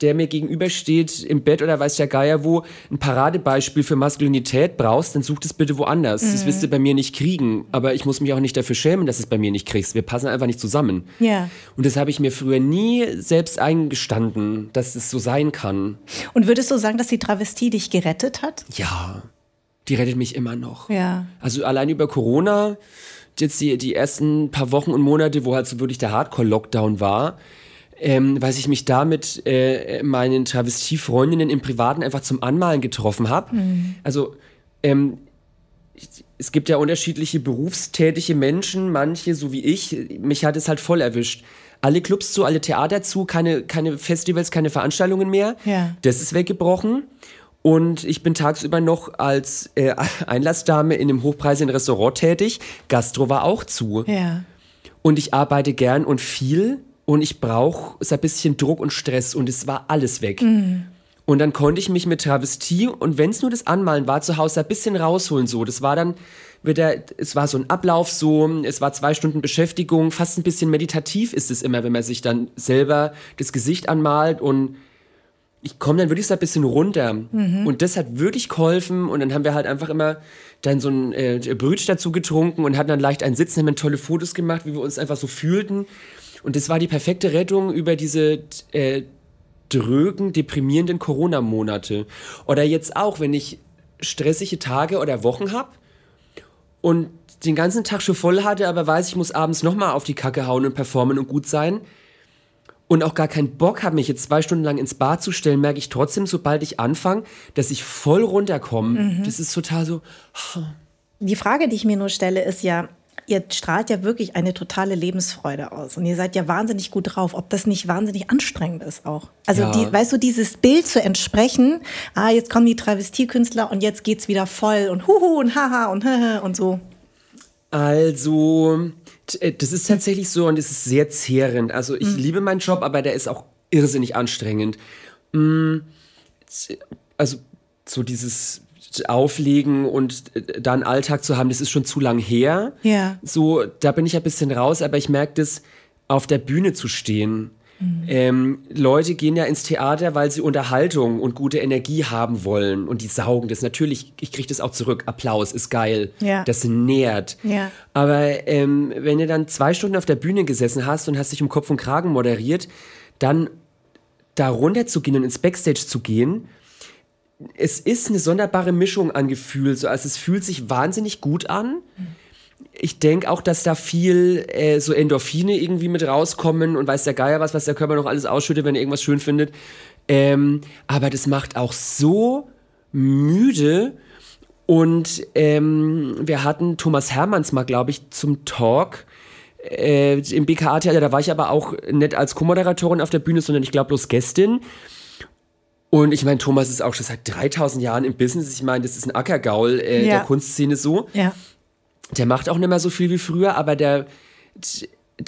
der mir gegenübersteht, im Bett oder weiß der Geier wo, ein Paradebeispiel für Maskulinität brauchst, dann such das bitte woanders. Mhm. Das wirst du bei mir nicht kriegen. Aber ich muss mich auch nicht dafür schämen, dass es bei mir nicht kriegst. Wir passen einfach nicht zusammen. Ja. Und das habe ich mir früher nie selbst eingestanden, dass es so sein kann. Und würdest du sagen, dass die Travestie dich gerettet hat? Ja. Die rettet mich immer noch. Ja. Also allein über Corona, jetzt die, die ersten paar Wochen und Monate, wo halt so wirklich der Hardcore-Lockdown war, ähm, weil ich mich da mit äh, meinen Travestiefreundinnen im Privaten einfach zum Anmalen getroffen habe. Mhm. Also ähm, es gibt ja unterschiedliche berufstätige Menschen, manche so wie ich. Mich hat es halt voll erwischt. Alle Clubs zu, alle Theater zu, keine, keine Festivals, keine Veranstaltungen mehr. Ja. Das ist weggebrochen. Und ich bin tagsüber noch als äh, Einlassdame in einem hochpreisigen Restaurant tätig. Gastro war auch zu. Ja. Und ich arbeite gern und viel und ich brauche so ein bisschen Druck und Stress und es war alles weg. Mhm. Und dann konnte ich mich mit Travestie und wenn es nur das Anmalen war, zu Hause ein bisschen rausholen so. Das war dann wieder, es war so ein Ablauf so, es war zwei Stunden Beschäftigung, fast ein bisschen meditativ ist es immer, wenn man sich dann selber das Gesicht anmalt und ich komme dann wirklich so ein bisschen runter. Mhm. Und das hat wirklich geholfen. Und dann haben wir halt einfach immer dann so ein äh, Brötchen dazu getrunken und hatten dann leicht einen Sitzen, haben dann tolle Fotos gemacht, wie wir uns einfach so fühlten. Und das war die perfekte Rettung über diese äh, drögen, deprimierenden Corona-Monate. Oder jetzt auch, wenn ich stressige Tage oder Wochen habe und den ganzen Tag schon voll hatte, aber weiß, ich muss abends nochmal auf die Kacke hauen und performen und gut sein und auch gar keinen Bock habe, mich jetzt zwei Stunden lang ins Bad zu stellen, merke ich trotzdem, sobald ich anfange, dass ich voll runterkomme. Mhm. Das ist total so. Die Frage, die ich mir nur stelle, ist ja, ihr strahlt ja wirklich eine totale Lebensfreude aus und ihr seid ja wahnsinnig gut drauf, ob das nicht wahnsinnig anstrengend ist auch. Also ja. die, weißt du, dieses Bild zu entsprechen, ah, jetzt kommen die Travestiekünstler und jetzt geht's wieder voll und huhu und haha und haha und so. Also, äh, das ist tatsächlich so und es ist sehr zehrend. Also ich mhm. liebe meinen Job, aber der ist auch irrsinnig anstrengend. Mm, also so dieses Auflegen und äh, da einen Alltag zu haben, das ist schon zu lang her. Ja. So, da bin ich ein bisschen raus, aber ich merke das, auf der Bühne zu stehen. Mhm. Ähm, Leute gehen ja ins Theater, weil sie Unterhaltung und gute Energie haben wollen und die saugen das. Natürlich, ich kriege das auch zurück. Applaus ist geil. Ja. Das nährt. Ja. Aber ähm, wenn du dann zwei Stunden auf der Bühne gesessen hast und hast dich um Kopf und Kragen moderiert, dann da runter zu gehen und ins Backstage zu gehen, es ist eine sonderbare Mischung an Gefühl. So, also es fühlt sich wahnsinnig gut an. Ich denke auch, dass da viel äh, so Endorphine irgendwie mit rauskommen und weiß der Geier was, was der Körper noch alles ausschüttet, wenn er irgendwas schön findet. Ähm, aber das macht auch so müde. Und ähm, wir hatten Thomas Hermanns mal, glaube ich, zum Talk äh, im BKA-Theater. Da war ich aber auch nicht als Co-Moderatorin auf der Bühne, sondern ich glaube bloß Gästin. Und ich meine, Thomas ist auch schon seit 3000 Jahren im Business. Ich meine, das ist ein Ackergaul äh, ja. der Kunstszene so. Ja. Der macht auch nicht mehr so viel wie früher, aber der,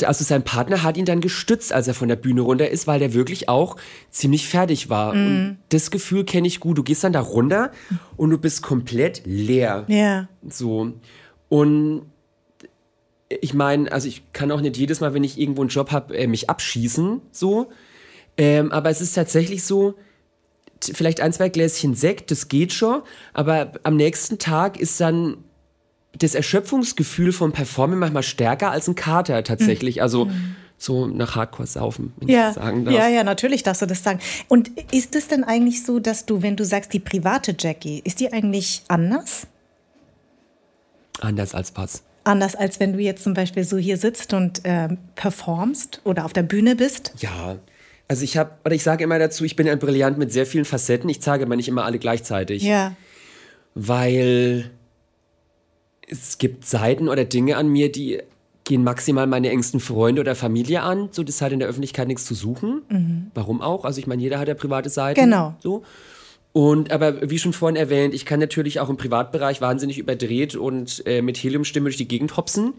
also sein Partner hat ihn dann gestützt, als er von der Bühne runter ist, weil der wirklich auch ziemlich fertig war. Mm. Und das Gefühl kenne ich gut. Du gehst dann da runter und du bist komplett leer. Ja. So. Und ich meine, also ich kann auch nicht jedes Mal, wenn ich irgendwo einen Job habe, äh, mich abschießen, so. Ähm, aber es ist tatsächlich so, vielleicht ein, zwei Gläschen Sekt, das geht schon, aber am nächsten Tag ist dann das Erschöpfungsgefühl vom Performen manchmal stärker als ein Kater tatsächlich. Mhm. Also so nach Hardcore saufen, wenn ja. ich sagen darf. Ja, ja, natürlich darfst du das sagen. Und ist es denn eigentlich so, dass du, wenn du sagst, die private Jackie, ist die eigentlich anders? Anders als was? Anders als wenn du jetzt zum Beispiel so hier sitzt und äh, performst oder auf der Bühne bist? Ja, also ich habe, oder ich sage immer dazu, ich bin ein Brillant mit sehr vielen Facetten. Ich zeige aber nicht immer alle gleichzeitig. Ja. Weil es gibt Seiten oder Dinge an mir, die gehen maximal meine engsten Freunde oder Familie an. So, das hat in der Öffentlichkeit nichts zu suchen. Mhm. Warum auch? Also ich meine, jeder hat ja private Seiten. Genau. So. Und aber wie schon vorhin erwähnt, ich kann natürlich auch im Privatbereich wahnsinnig überdreht und äh, mit Heliumstimme durch die Gegend hopsen.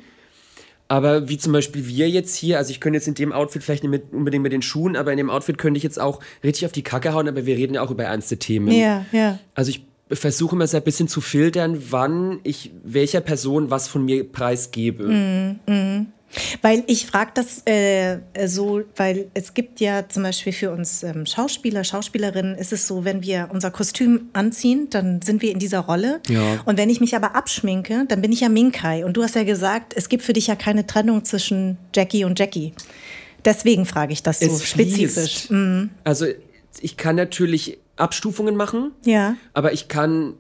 Aber wie zum Beispiel wir jetzt hier, also ich könnte jetzt in dem Outfit vielleicht nicht mit, unbedingt mit den Schuhen, aber in dem Outfit könnte ich jetzt auch richtig auf die Kacke hauen, aber wir reden ja auch über ernste Themen. Ja, ja. Also ich versuche immer so ein bisschen zu filtern, wann ich welcher Person was von mir preisgebe. Mm, mm. Weil ich frage das äh, so, weil es gibt ja zum Beispiel für uns ähm, Schauspieler, Schauspielerinnen, ist es so, wenn wir unser Kostüm anziehen, dann sind wir in dieser Rolle. Ja. Und wenn ich mich aber abschminke, dann bin ich ja Minkai. Und du hast ja gesagt, es gibt für dich ja keine Trennung zwischen Jackie und Jackie. Deswegen frage ich das so es spezifisch. Mhm. Also ich kann natürlich Abstufungen machen. Ja. Aber ich kann,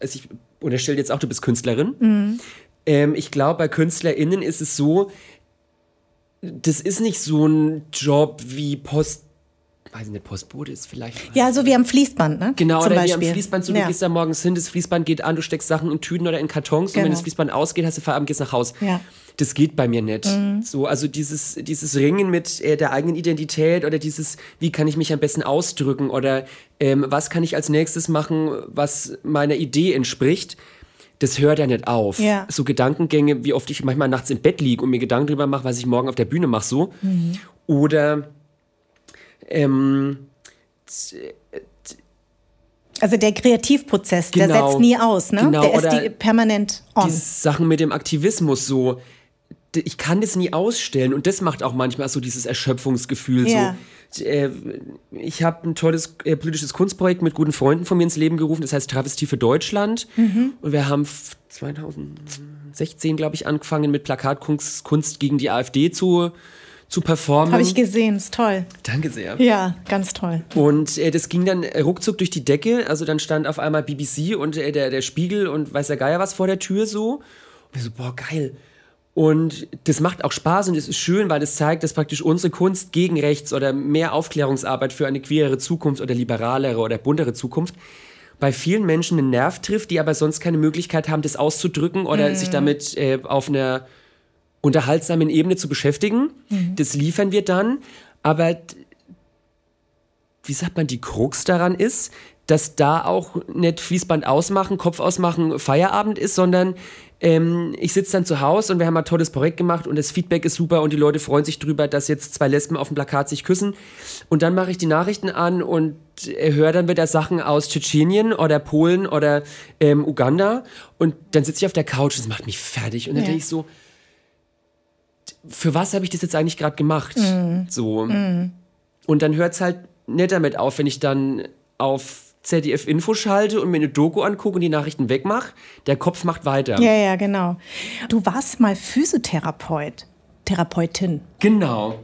also ich unterstelle jetzt auch, du bist Künstlerin. Mhm. Ähm, ich glaube, bei KünstlerInnen ist es so, das ist nicht so ein Job wie Post weiß nicht, Postbote ist vielleicht. Ja, so wie am Fließband, ne? Genau, Zum oder Beispiel. wie am Fließband. So, ja. du gehst da morgens hin, das Fließband geht an, du steckst Sachen in Tüten oder in Kartons genau. und wenn genau. das Fließband ausgeht, hast du Feierabend, gehst nach Haus. Ja. Das geht bei mir nicht. Mhm. So, also dieses, dieses Ringen mit äh, der eigenen Identität oder dieses, wie kann ich mich am besten ausdrücken oder ähm, was kann ich als nächstes machen, was meiner Idee entspricht das hört ja nicht auf. Ja. So Gedankengänge, wie oft ich manchmal nachts im Bett liege und mir Gedanken darüber mache, was ich morgen auf der Bühne mache, so. Mhm. Oder ähm, also der Kreativprozess, genau, der setzt nie aus, ne? Genau, der ist die permanent on. Die Sachen mit dem Aktivismus so, ich kann das nie ausstellen und das macht auch manchmal so dieses Erschöpfungsgefühl ja. so. Äh, ich habe ein tolles äh, politisches Kunstprojekt mit guten Freunden von mir ins Leben gerufen, das heißt Travestie für Deutschland. Mhm. Und wir haben 2016, glaube ich, angefangen mit Plakatkunst Kunst gegen die AfD zu zu performen. Habe ich gesehen, ist toll. Danke sehr. Ja, ganz toll. Und äh, das ging dann ruckzuck durch die Decke. Also dann stand auf einmal BBC und äh, der, der Spiegel und weiß der Geier was vor der Tür so. Und wir so, boah, geil. Und das macht auch Spaß und es ist schön, weil es zeigt, dass praktisch unsere Kunst gegen rechts oder mehr Aufklärungsarbeit für eine queere Zukunft oder liberalere oder buntere Zukunft bei vielen Menschen einen Nerv trifft, die aber sonst keine Möglichkeit haben, das auszudrücken oder mhm. sich damit äh, auf einer unterhaltsamen Ebene zu beschäftigen. Mhm. Das liefern wir dann. Aber wie sagt man, die Krux daran ist, dass da auch nicht Fließband ausmachen, Kopf ausmachen, Feierabend ist, sondern ähm, ich sitze dann zu Hause und wir haben ein tolles Projekt gemacht und das Feedback ist super und die Leute freuen sich drüber, dass jetzt zwei Lesben auf dem Plakat sich küssen. Und dann mache ich die Nachrichten an und höre dann wieder Sachen aus Tschetschenien oder Polen oder ähm, Uganda und dann sitze ich auf der Couch, das macht mich fertig und dann ja. denke ich so, für was habe ich das jetzt eigentlich gerade gemacht? Mm. So. Mm. Und dann hört es halt nicht damit auf, wenn ich dann auf ZDF Info schalte und mir eine Doku angucke und die Nachrichten wegmache. Der Kopf macht weiter. Ja, ja, genau. Du warst mal Physiotherapeut, Therapeutin. Genau.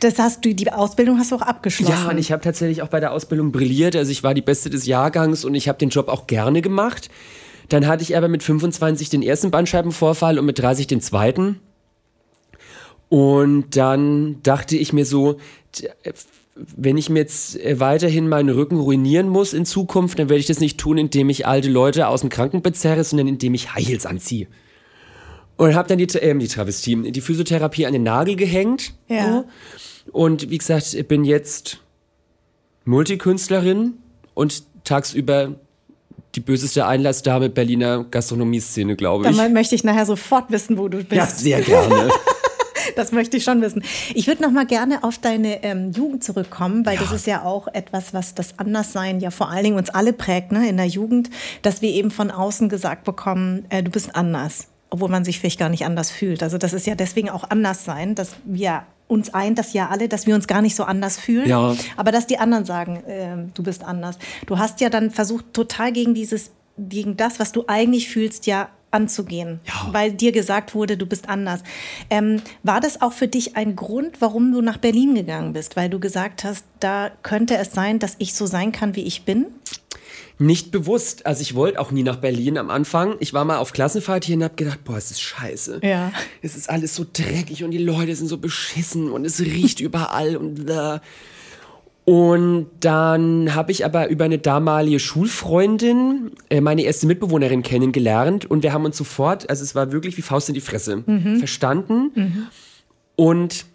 Das hast du, die Ausbildung hast du auch abgeschlossen. Ja, und ich habe tatsächlich auch bei der Ausbildung brilliert. Also ich war die Beste des Jahrgangs und ich habe den Job auch gerne gemacht. Dann hatte ich aber mit 25 den ersten Bandscheibenvorfall und mit 30 den zweiten. Und dann dachte ich mir so, wenn ich mir jetzt äh, weiterhin meinen Rücken ruinieren muss in Zukunft, dann werde ich das nicht tun, indem ich alte Leute aus dem Krankenbett zerre, sondern indem ich High Heels anziehe. Und habe dann die, äh, die Travestie, die Physiotherapie an den Nagel gehängt. Ja. Und wie gesagt, ich bin jetzt Multikünstlerin und tagsüber die böseste Einlassdame Berliner Gastronomieszene, glaube ich. Dann möchte ich nachher sofort wissen, wo du bist. Ja, sehr gerne. das möchte ich schon wissen. Ich würde noch mal gerne auf deine ähm, Jugend zurückkommen, weil ja. das ist ja auch etwas, was das Anderssein ja vor allen Dingen uns alle prägt ne, in der Jugend, dass wir eben von außen gesagt bekommen, äh, du bist anders, obwohl man sich vielleicht gar nicht anders fühlt. Also das ist ja deswegen auch Anderssein, dass wir uns eint das ja alle, dass wir uns gar nicht so anders fühlen, ja. aber dass die anderen sagen, äh, du bist anders. Du hast ja dann versucht, total gegen dieses, gegen das, was du eigentlich fühlst, ja anzugehen, ja. weil dir gesagt wurde, du bist anders. Ähm, war das auch für dich ein Grund, warum du nach Berlin gegangen bist? Weil du gesagt hast, da könnte es sein, dass ich so sein kann, wie ich bin? Nicht bewusst. Also ich wollte auch nie nach Berlin am Anfang. Ich war mal auf Klassenfahrt hier und habe gedacht, boah, es ist scheiße. Ja. Es ist alles so dreckig und die Leute sind so beschissen und es riecht überall und da. Und dann habe ich aber über eine damalige Schulfreundin äh, meine erste Mitbewohnerin kennengelernt und wir haben uns sofort, also es war wirklich wie Faust in die Fresse, mhm. verstanden. Mhm. Und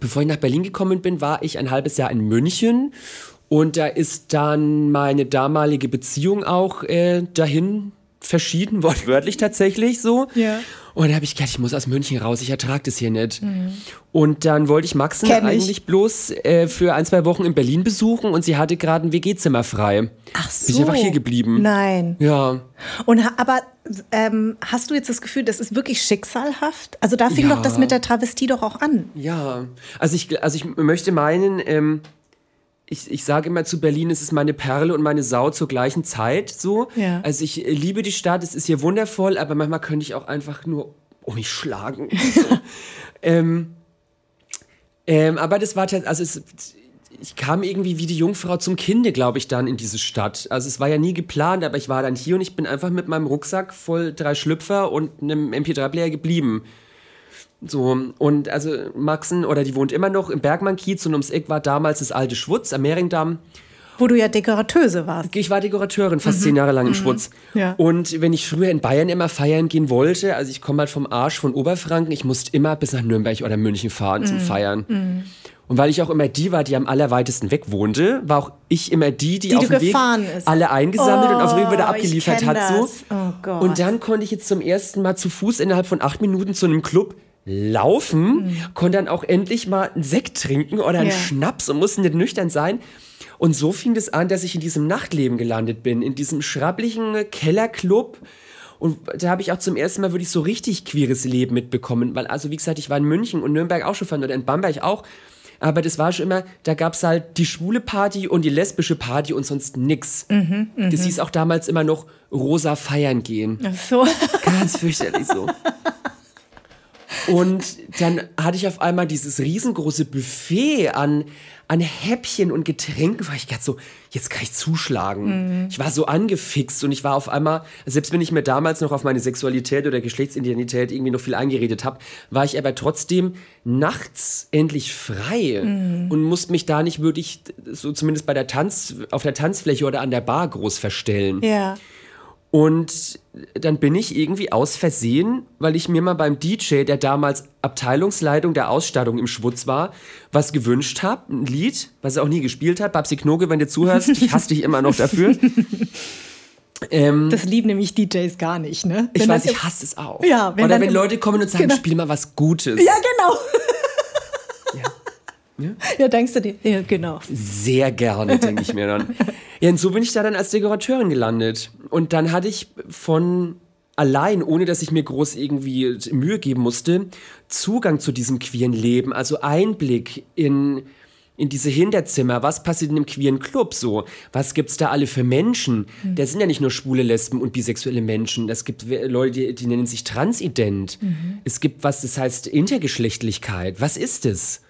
bevor ich nach Berlin gekommen bin, war ich ein halbes Jahr in München und da ist dann meine damalige Beziehung auch äh, dahin verschieden, wortwörtlich tatsächlich so. Ja. Und dann habe ich gedacht, ich muss aus München raus, ich ertrage das hier nicht. Mhm. Und dann wollte ich Maxen Kenn eigentlich ich. bloß äh, für ein, zwei Wochen in Berlin besuchen und sie hatte gerade ein WG-Zimmer frei. Ach so. Bin ich einfach hier geblieben. Nein. Ja. Und aber ähm, hast du jetzt das Gefühl, das ist wirklich schicksalhaft? Also da fing ja. doch das mit der Travestie doch auch an. Ja. Also ich, also ich möchte meinen, ähm, ich, ich sage immer zu Berlin, es ist meine Perle und meine Sau zur gleichen Zeit. So. Ja. Also ich liebe die Stadt, es ist hier wundervoll, aber manchmal könnte ich auch einfach nur um mich schlagen. Ähm, ähm, aber das war also es, ich kam irgendwie wie die Jungfrau zum Kinde, glaube ich, dann in diese Stadt. Also es war ja nie geplant, aber ich war dann hier und ich bin einfach mit meinem Rucksack voll drei Schlüpfer und einem MP3-Player geblieben. So, und also Maxen, oder die wohnt immer noch im Bergmann-Kiez und ums Eck war damals das alte Schwutz am Mehringdamm. Wo du ja Dekorateuse warst. Ich war Dekorateurin, fast mhm. zehn Jahre lang im mhm. Schwutz. Ja. Und wenn ich früher in Bayern immer feiern gehen wollte, also ich komme halt vom Arsch von Oberfranken, ich musste immer bis nach Nürnberg oder München fahren mhm. zum Feiern. Mhm. Und weil ich auch immer die war, die am allerweitesten weg wohnte, war auch ich immer die, die, die auf dem Weg ist. alle eingesammelt oh, und auf dem Weg wieder abgeliefert hat. So. Oh und dann konnte ich jetzt zum ersten Mal zu Fuß innerhalb von acht Minuten zu einem Club laufen, mhm. konnte dann auch endlich mal einen Sekt trinken oder einen ja. Schnaps und musste nicht nüchtern sein. Und so fing es an, dass ich in diesem Nachtleben gelandet bin, in diesem schrabblichen Kellerclub. Und da habe ich auch zum ersten Mal wirklich so richtig queeres Leben mitbekommen. Weil, also wie gesagt, ich war in München und Nürnberg auch schon fahren oder in Bamberg auch. Aber das war schon immer, da gab es halt die schwule Party und die lesbische Party und sonst nix. Mhm, mh. Das hieß auch damals immer noch rosa feiern gehen. Ach so. Ganz fürchterlich so. Und dann hatte ich auf einmal dieses riesengroße Buffet an, an Häppchen und Getränken, weil ich gerade so, jetzt kann ich zuschlagen. Mhm. Ich war so angefixt und ich war auf einmal, selbst wenn ich mir damals noch auf meine Sexualität oder Geschlechtsidentität irgendwie noch viel eingeredet habe, war ich aber trotzdem nachts endlich frei mhm. und musste mich da nicht wirklich, so zumindest bei der Tanz, auf der Tanzfläche oder an der Bar groß verstellen. Ja. Und dann bin ich irgendwie aus Versehen, weil ich mir mal beim DJ, der damals Abteilungsleitung der Ausstattung im Schwutz war, was gewünscht habe, ein Lied, was er auch nie gespielt hat. Babsi Knoge, wenn du zuhörst, ich hasse dich immer noch dafür. Ähm, das lieben nämlich DJs gar nicht, ne? Wenn ich weiß, ich hasse es auch. Ja, wenn Oder wenn Leute kommen und sagen, genau. spiel mal was Gutes. Ja, genau. Ja, ja denkst du dir? Ja, genau. Sehr gerne, denke ich mir dann. Ja, und so bin ich da dann als Dekorateurin gelandet. Und dann hatte ich von allein, ohne dass ich mir groß irgendwie Mühe geben musste, Zugang zu diesem queeren Leben, also Einblick in, in diese Hinterzimmer, was passiert in einem queeren Club so, was gibt's da alle für Menschen? Mhm. Da sind ja nicht nur schwule Lesben und bisexuelle Menschen, es gibt Leute, die, die nennen sich transident. Mhm. Es gibt was, das heißt Intergeschlechtlichkeit. Was ist es?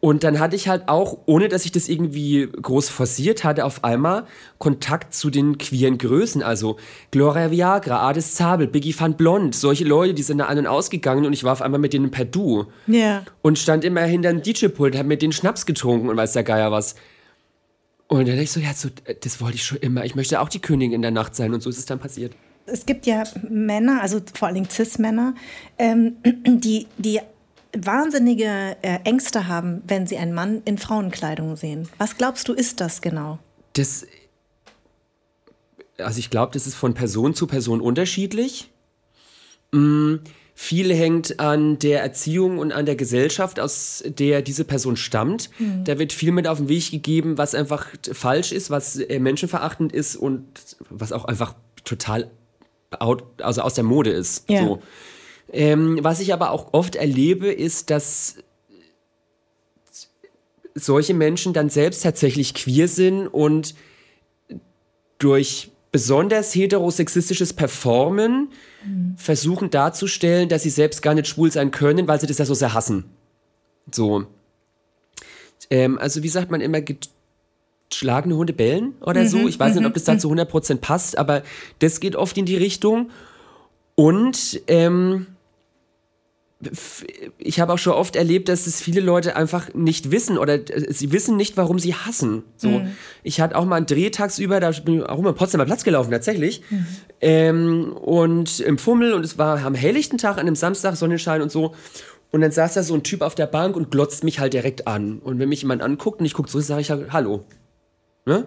Und dann hatte ich halt auch, ohne dass ich das irgendwie groß forciert hatte, auf einmal Kontakt zu den queeren Größen. Also Gloria Viagra, Ades Zabel, Biggie van Blond, solche Leute, die sind da an und ausgegangen und ich war auf einmal mit denen per Du. Ja. Yeah. Und stand immer hinter dem DJ-Pult, hab mit denen Schnaps getrunken und weiß der Geier was. Und dann dachte ich so, ja, so, das wollte ich schon immer. Ich möchte auch die Königin in der Nacht sein und so ist es dann passiert. Es gibt ja Männer, also vor allem Cis-Männer, ähm, die, die wahnsinnige äh, Ängste haben, wenn sie einen Mann in Frauenkleidung sehen. Was glaubst du, ist das genau? Das, also ich glaube, das ist von Person zu Person unterschiedlich. Mm, viel hängt an der Erziehung und an der Gesellschaft, aus der diese Person stammt. Mhm. Da wird viel mit auf den Weg gegeben, was einfach falsch ist, was äh, menschenverachtend ist und was auch einfach total out, also aus der Mode ist. Ja. So. Ähm, was ich aber auch oft erlebe, ist, dass solche Menschen dann selbst tatsächlich queer sind und durch besonders heterosexistisches Performen mhm. versuchen darzustellen, dass sie selbst gar nicht schwul sein können, weil sie das ja so sehr hassen. So. Ähm, also wie sagt man immer, geschlagene Hunde bellen oder mhm, so. Ich weiß nicht, ob das da mhm, zu 100% passt, aber das geht oft in die Richtung. Und ähm, ich habe auch schon oft erlebt, dass es viele Leute einfach nicht wissen oder äh, sie wissen nicht, warum sie hassen. So, mhm. ich hatte auch mal einen Dreh tagsüber, da bin ich auch mal am Potsdamer Platz gelaufen tatsächlich mhm. ähm, und im Fummel und es war am helllichten Tag an einem Samstag Sonnenschein und so und dann saß da so ein Typ auf der Bank und glotzt mich halt direkt an und wenn mich jemand anguckt und ich gucke zurück, sage ich halt Hallo, ne?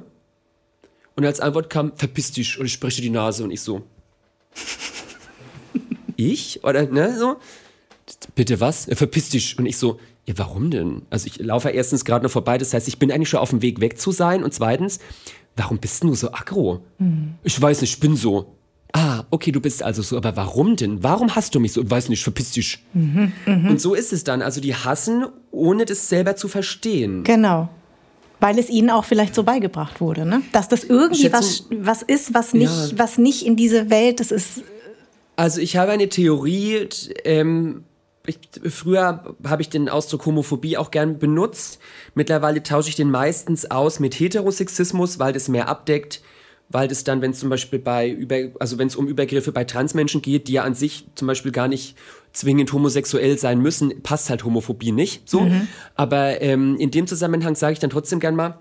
Und als Antwort kam verpiss dich und ich spreche die Nase und ich so ich oder ne so bitte was? Verpiss dich. Und ich so, ja, warum denn? Also ich laufe erstens gerade noch vorbei, das heißt, ich bin eigentlich schon auf dem Weg weg zu sein. Und zweitens, warum bist du so aggro? Mhm. Ich weiß nicht, ich bin so. Ah, okay, du bist also so, aber warum denn? Warum hast du mich so? Ich weiß nicht, verpiss dich. Mhm, mh. Und so ist es dann. Also die hassen, ohne das selber zu verstehen. Genau. Weil es ihnen auch vielleicht so beigebracht wurde, ne? Dass das irgendwie was, was ist, was nicht, ja. was nicht in diese Welt, das ist. Also ich habe eine Theorie, ähm, ich, früher habe ich den Ausdruck Homophobie auch gern benutzt. Mittlerweile tausche ich den meistens aus mit Heterosexismus, weil das mehr abdeckt, weil das dann, wenn es zum Beispiel bei über, also wenn es um Übergriffe bei Transmenschen geht, die ja an sich zum Beispiel gar nicht zwingend homosexuell sein müssen, passt halt Homophobie nicht. So, mhm. aber ähm, in dem Zusammenhang sage ich dann trotzdem gern mal,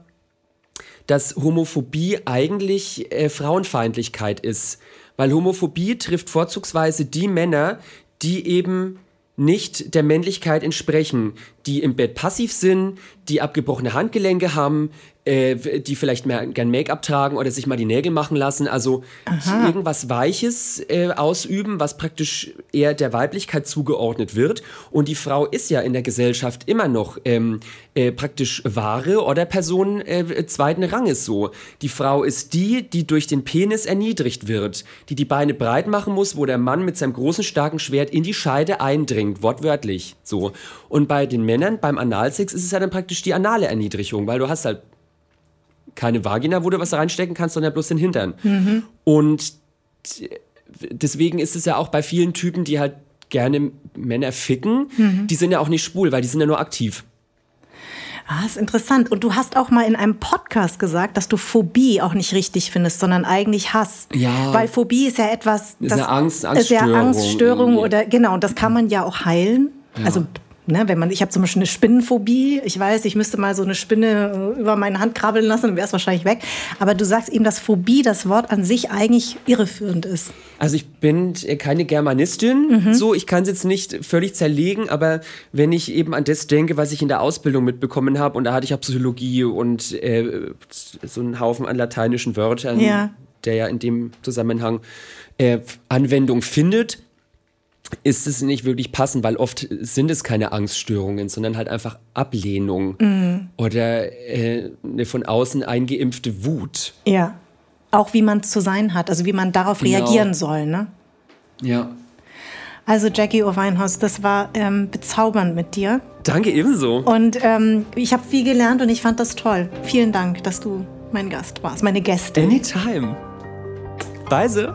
dass Homophobie eigentlich äh, Frauenfeindlichkeit ist, weil Homophobie trifft vorzugsweise die Männer, die eben nicht der Männlichkeit entsprechen, die im Bett passiv sind, die abgebrochene Handgelenke haben, äh, die vielleicht mehr gern Make-up tragen oder sich mal die Nägel machen lassen. Also irgendwas Weiches äh, ausüben, was praktisch eher der Weiblichkeit zugeordnet wird. Und die Frau ist ja in der Gesellschaft immer noch ähm, äh, praktisch Ware oder Person äh, zweiten Ranges so. Die Frau ist die, die durch den Penis erniedrigt wird, die die Beine breit machen muss, wo der Mann mit seinem großen, starken Schwert in die Scheide eindringt, wortwörtlich so. Und bei den Männern, beim Analsex, ist es ja dann praktisch die anale Erniedrigung, weil du hast halt keine Vagina, wo du was reinstecken kannst, sondern bloß den Hintern. Mhm. Und deswegen ist es ja auch bei vielen Typen, die halt gerne Männer ficken, mhm. die sind ja auch nicht schwul, weil die sind ja nur aktiv. Ah, ist interessant. Und du hast auch mal in einem Podcast gesagt, dass du Phobie auch nicht richtig findest, sondern eigentlich Hass. Ja. Weil Phobie ist ja etwas, das ist eine Angst, Angststörung. Ist ja Angststörung oder genau, und das kann man ja auch heilen. Ja. Also Ne, wenn man, ich habe zum Beispiel eine Spinnenphobie. Ich weiß, ich müsste mal so eine Spinne äh, über meine Hand krabbeln lassen, dann wäre es wahrscheinlich weg. Aber du sagst eben, dass Phobie, das Wort an sich eigentlich irreführend ist. Also ich bin keine Germanistin, mhm. so ich kann es jetzt nicht völlig zerlegen, aber wenn ich eben an das denke, was ich in der Ausbildung mitbekommen habe, und da hatte ich ja Psychologie und äh, so einen Haufen an lateinischen Wörtern, ja. der ja in dem Zusammenhang äh, Anwendung findet ist es nicht wirklich passend, weil oft sind es keine Angststörungen, sondern halt einfach Ablehnung mhm. oder äh, eine von außen eingeimpfte Wut. Ja, auch wie man zu sein hat, also wie man darauf genau. reagieren soll, ne? Ja. Also Jackie O'Weinhaus, das war ähm, bezaubernd mit dir. Danke ebenso. Und ähm, ich habe viel gelernt und ich fand das toll. Vielen Dank, dass du mein Gast warst, meine Gäste. Anytime. Weise.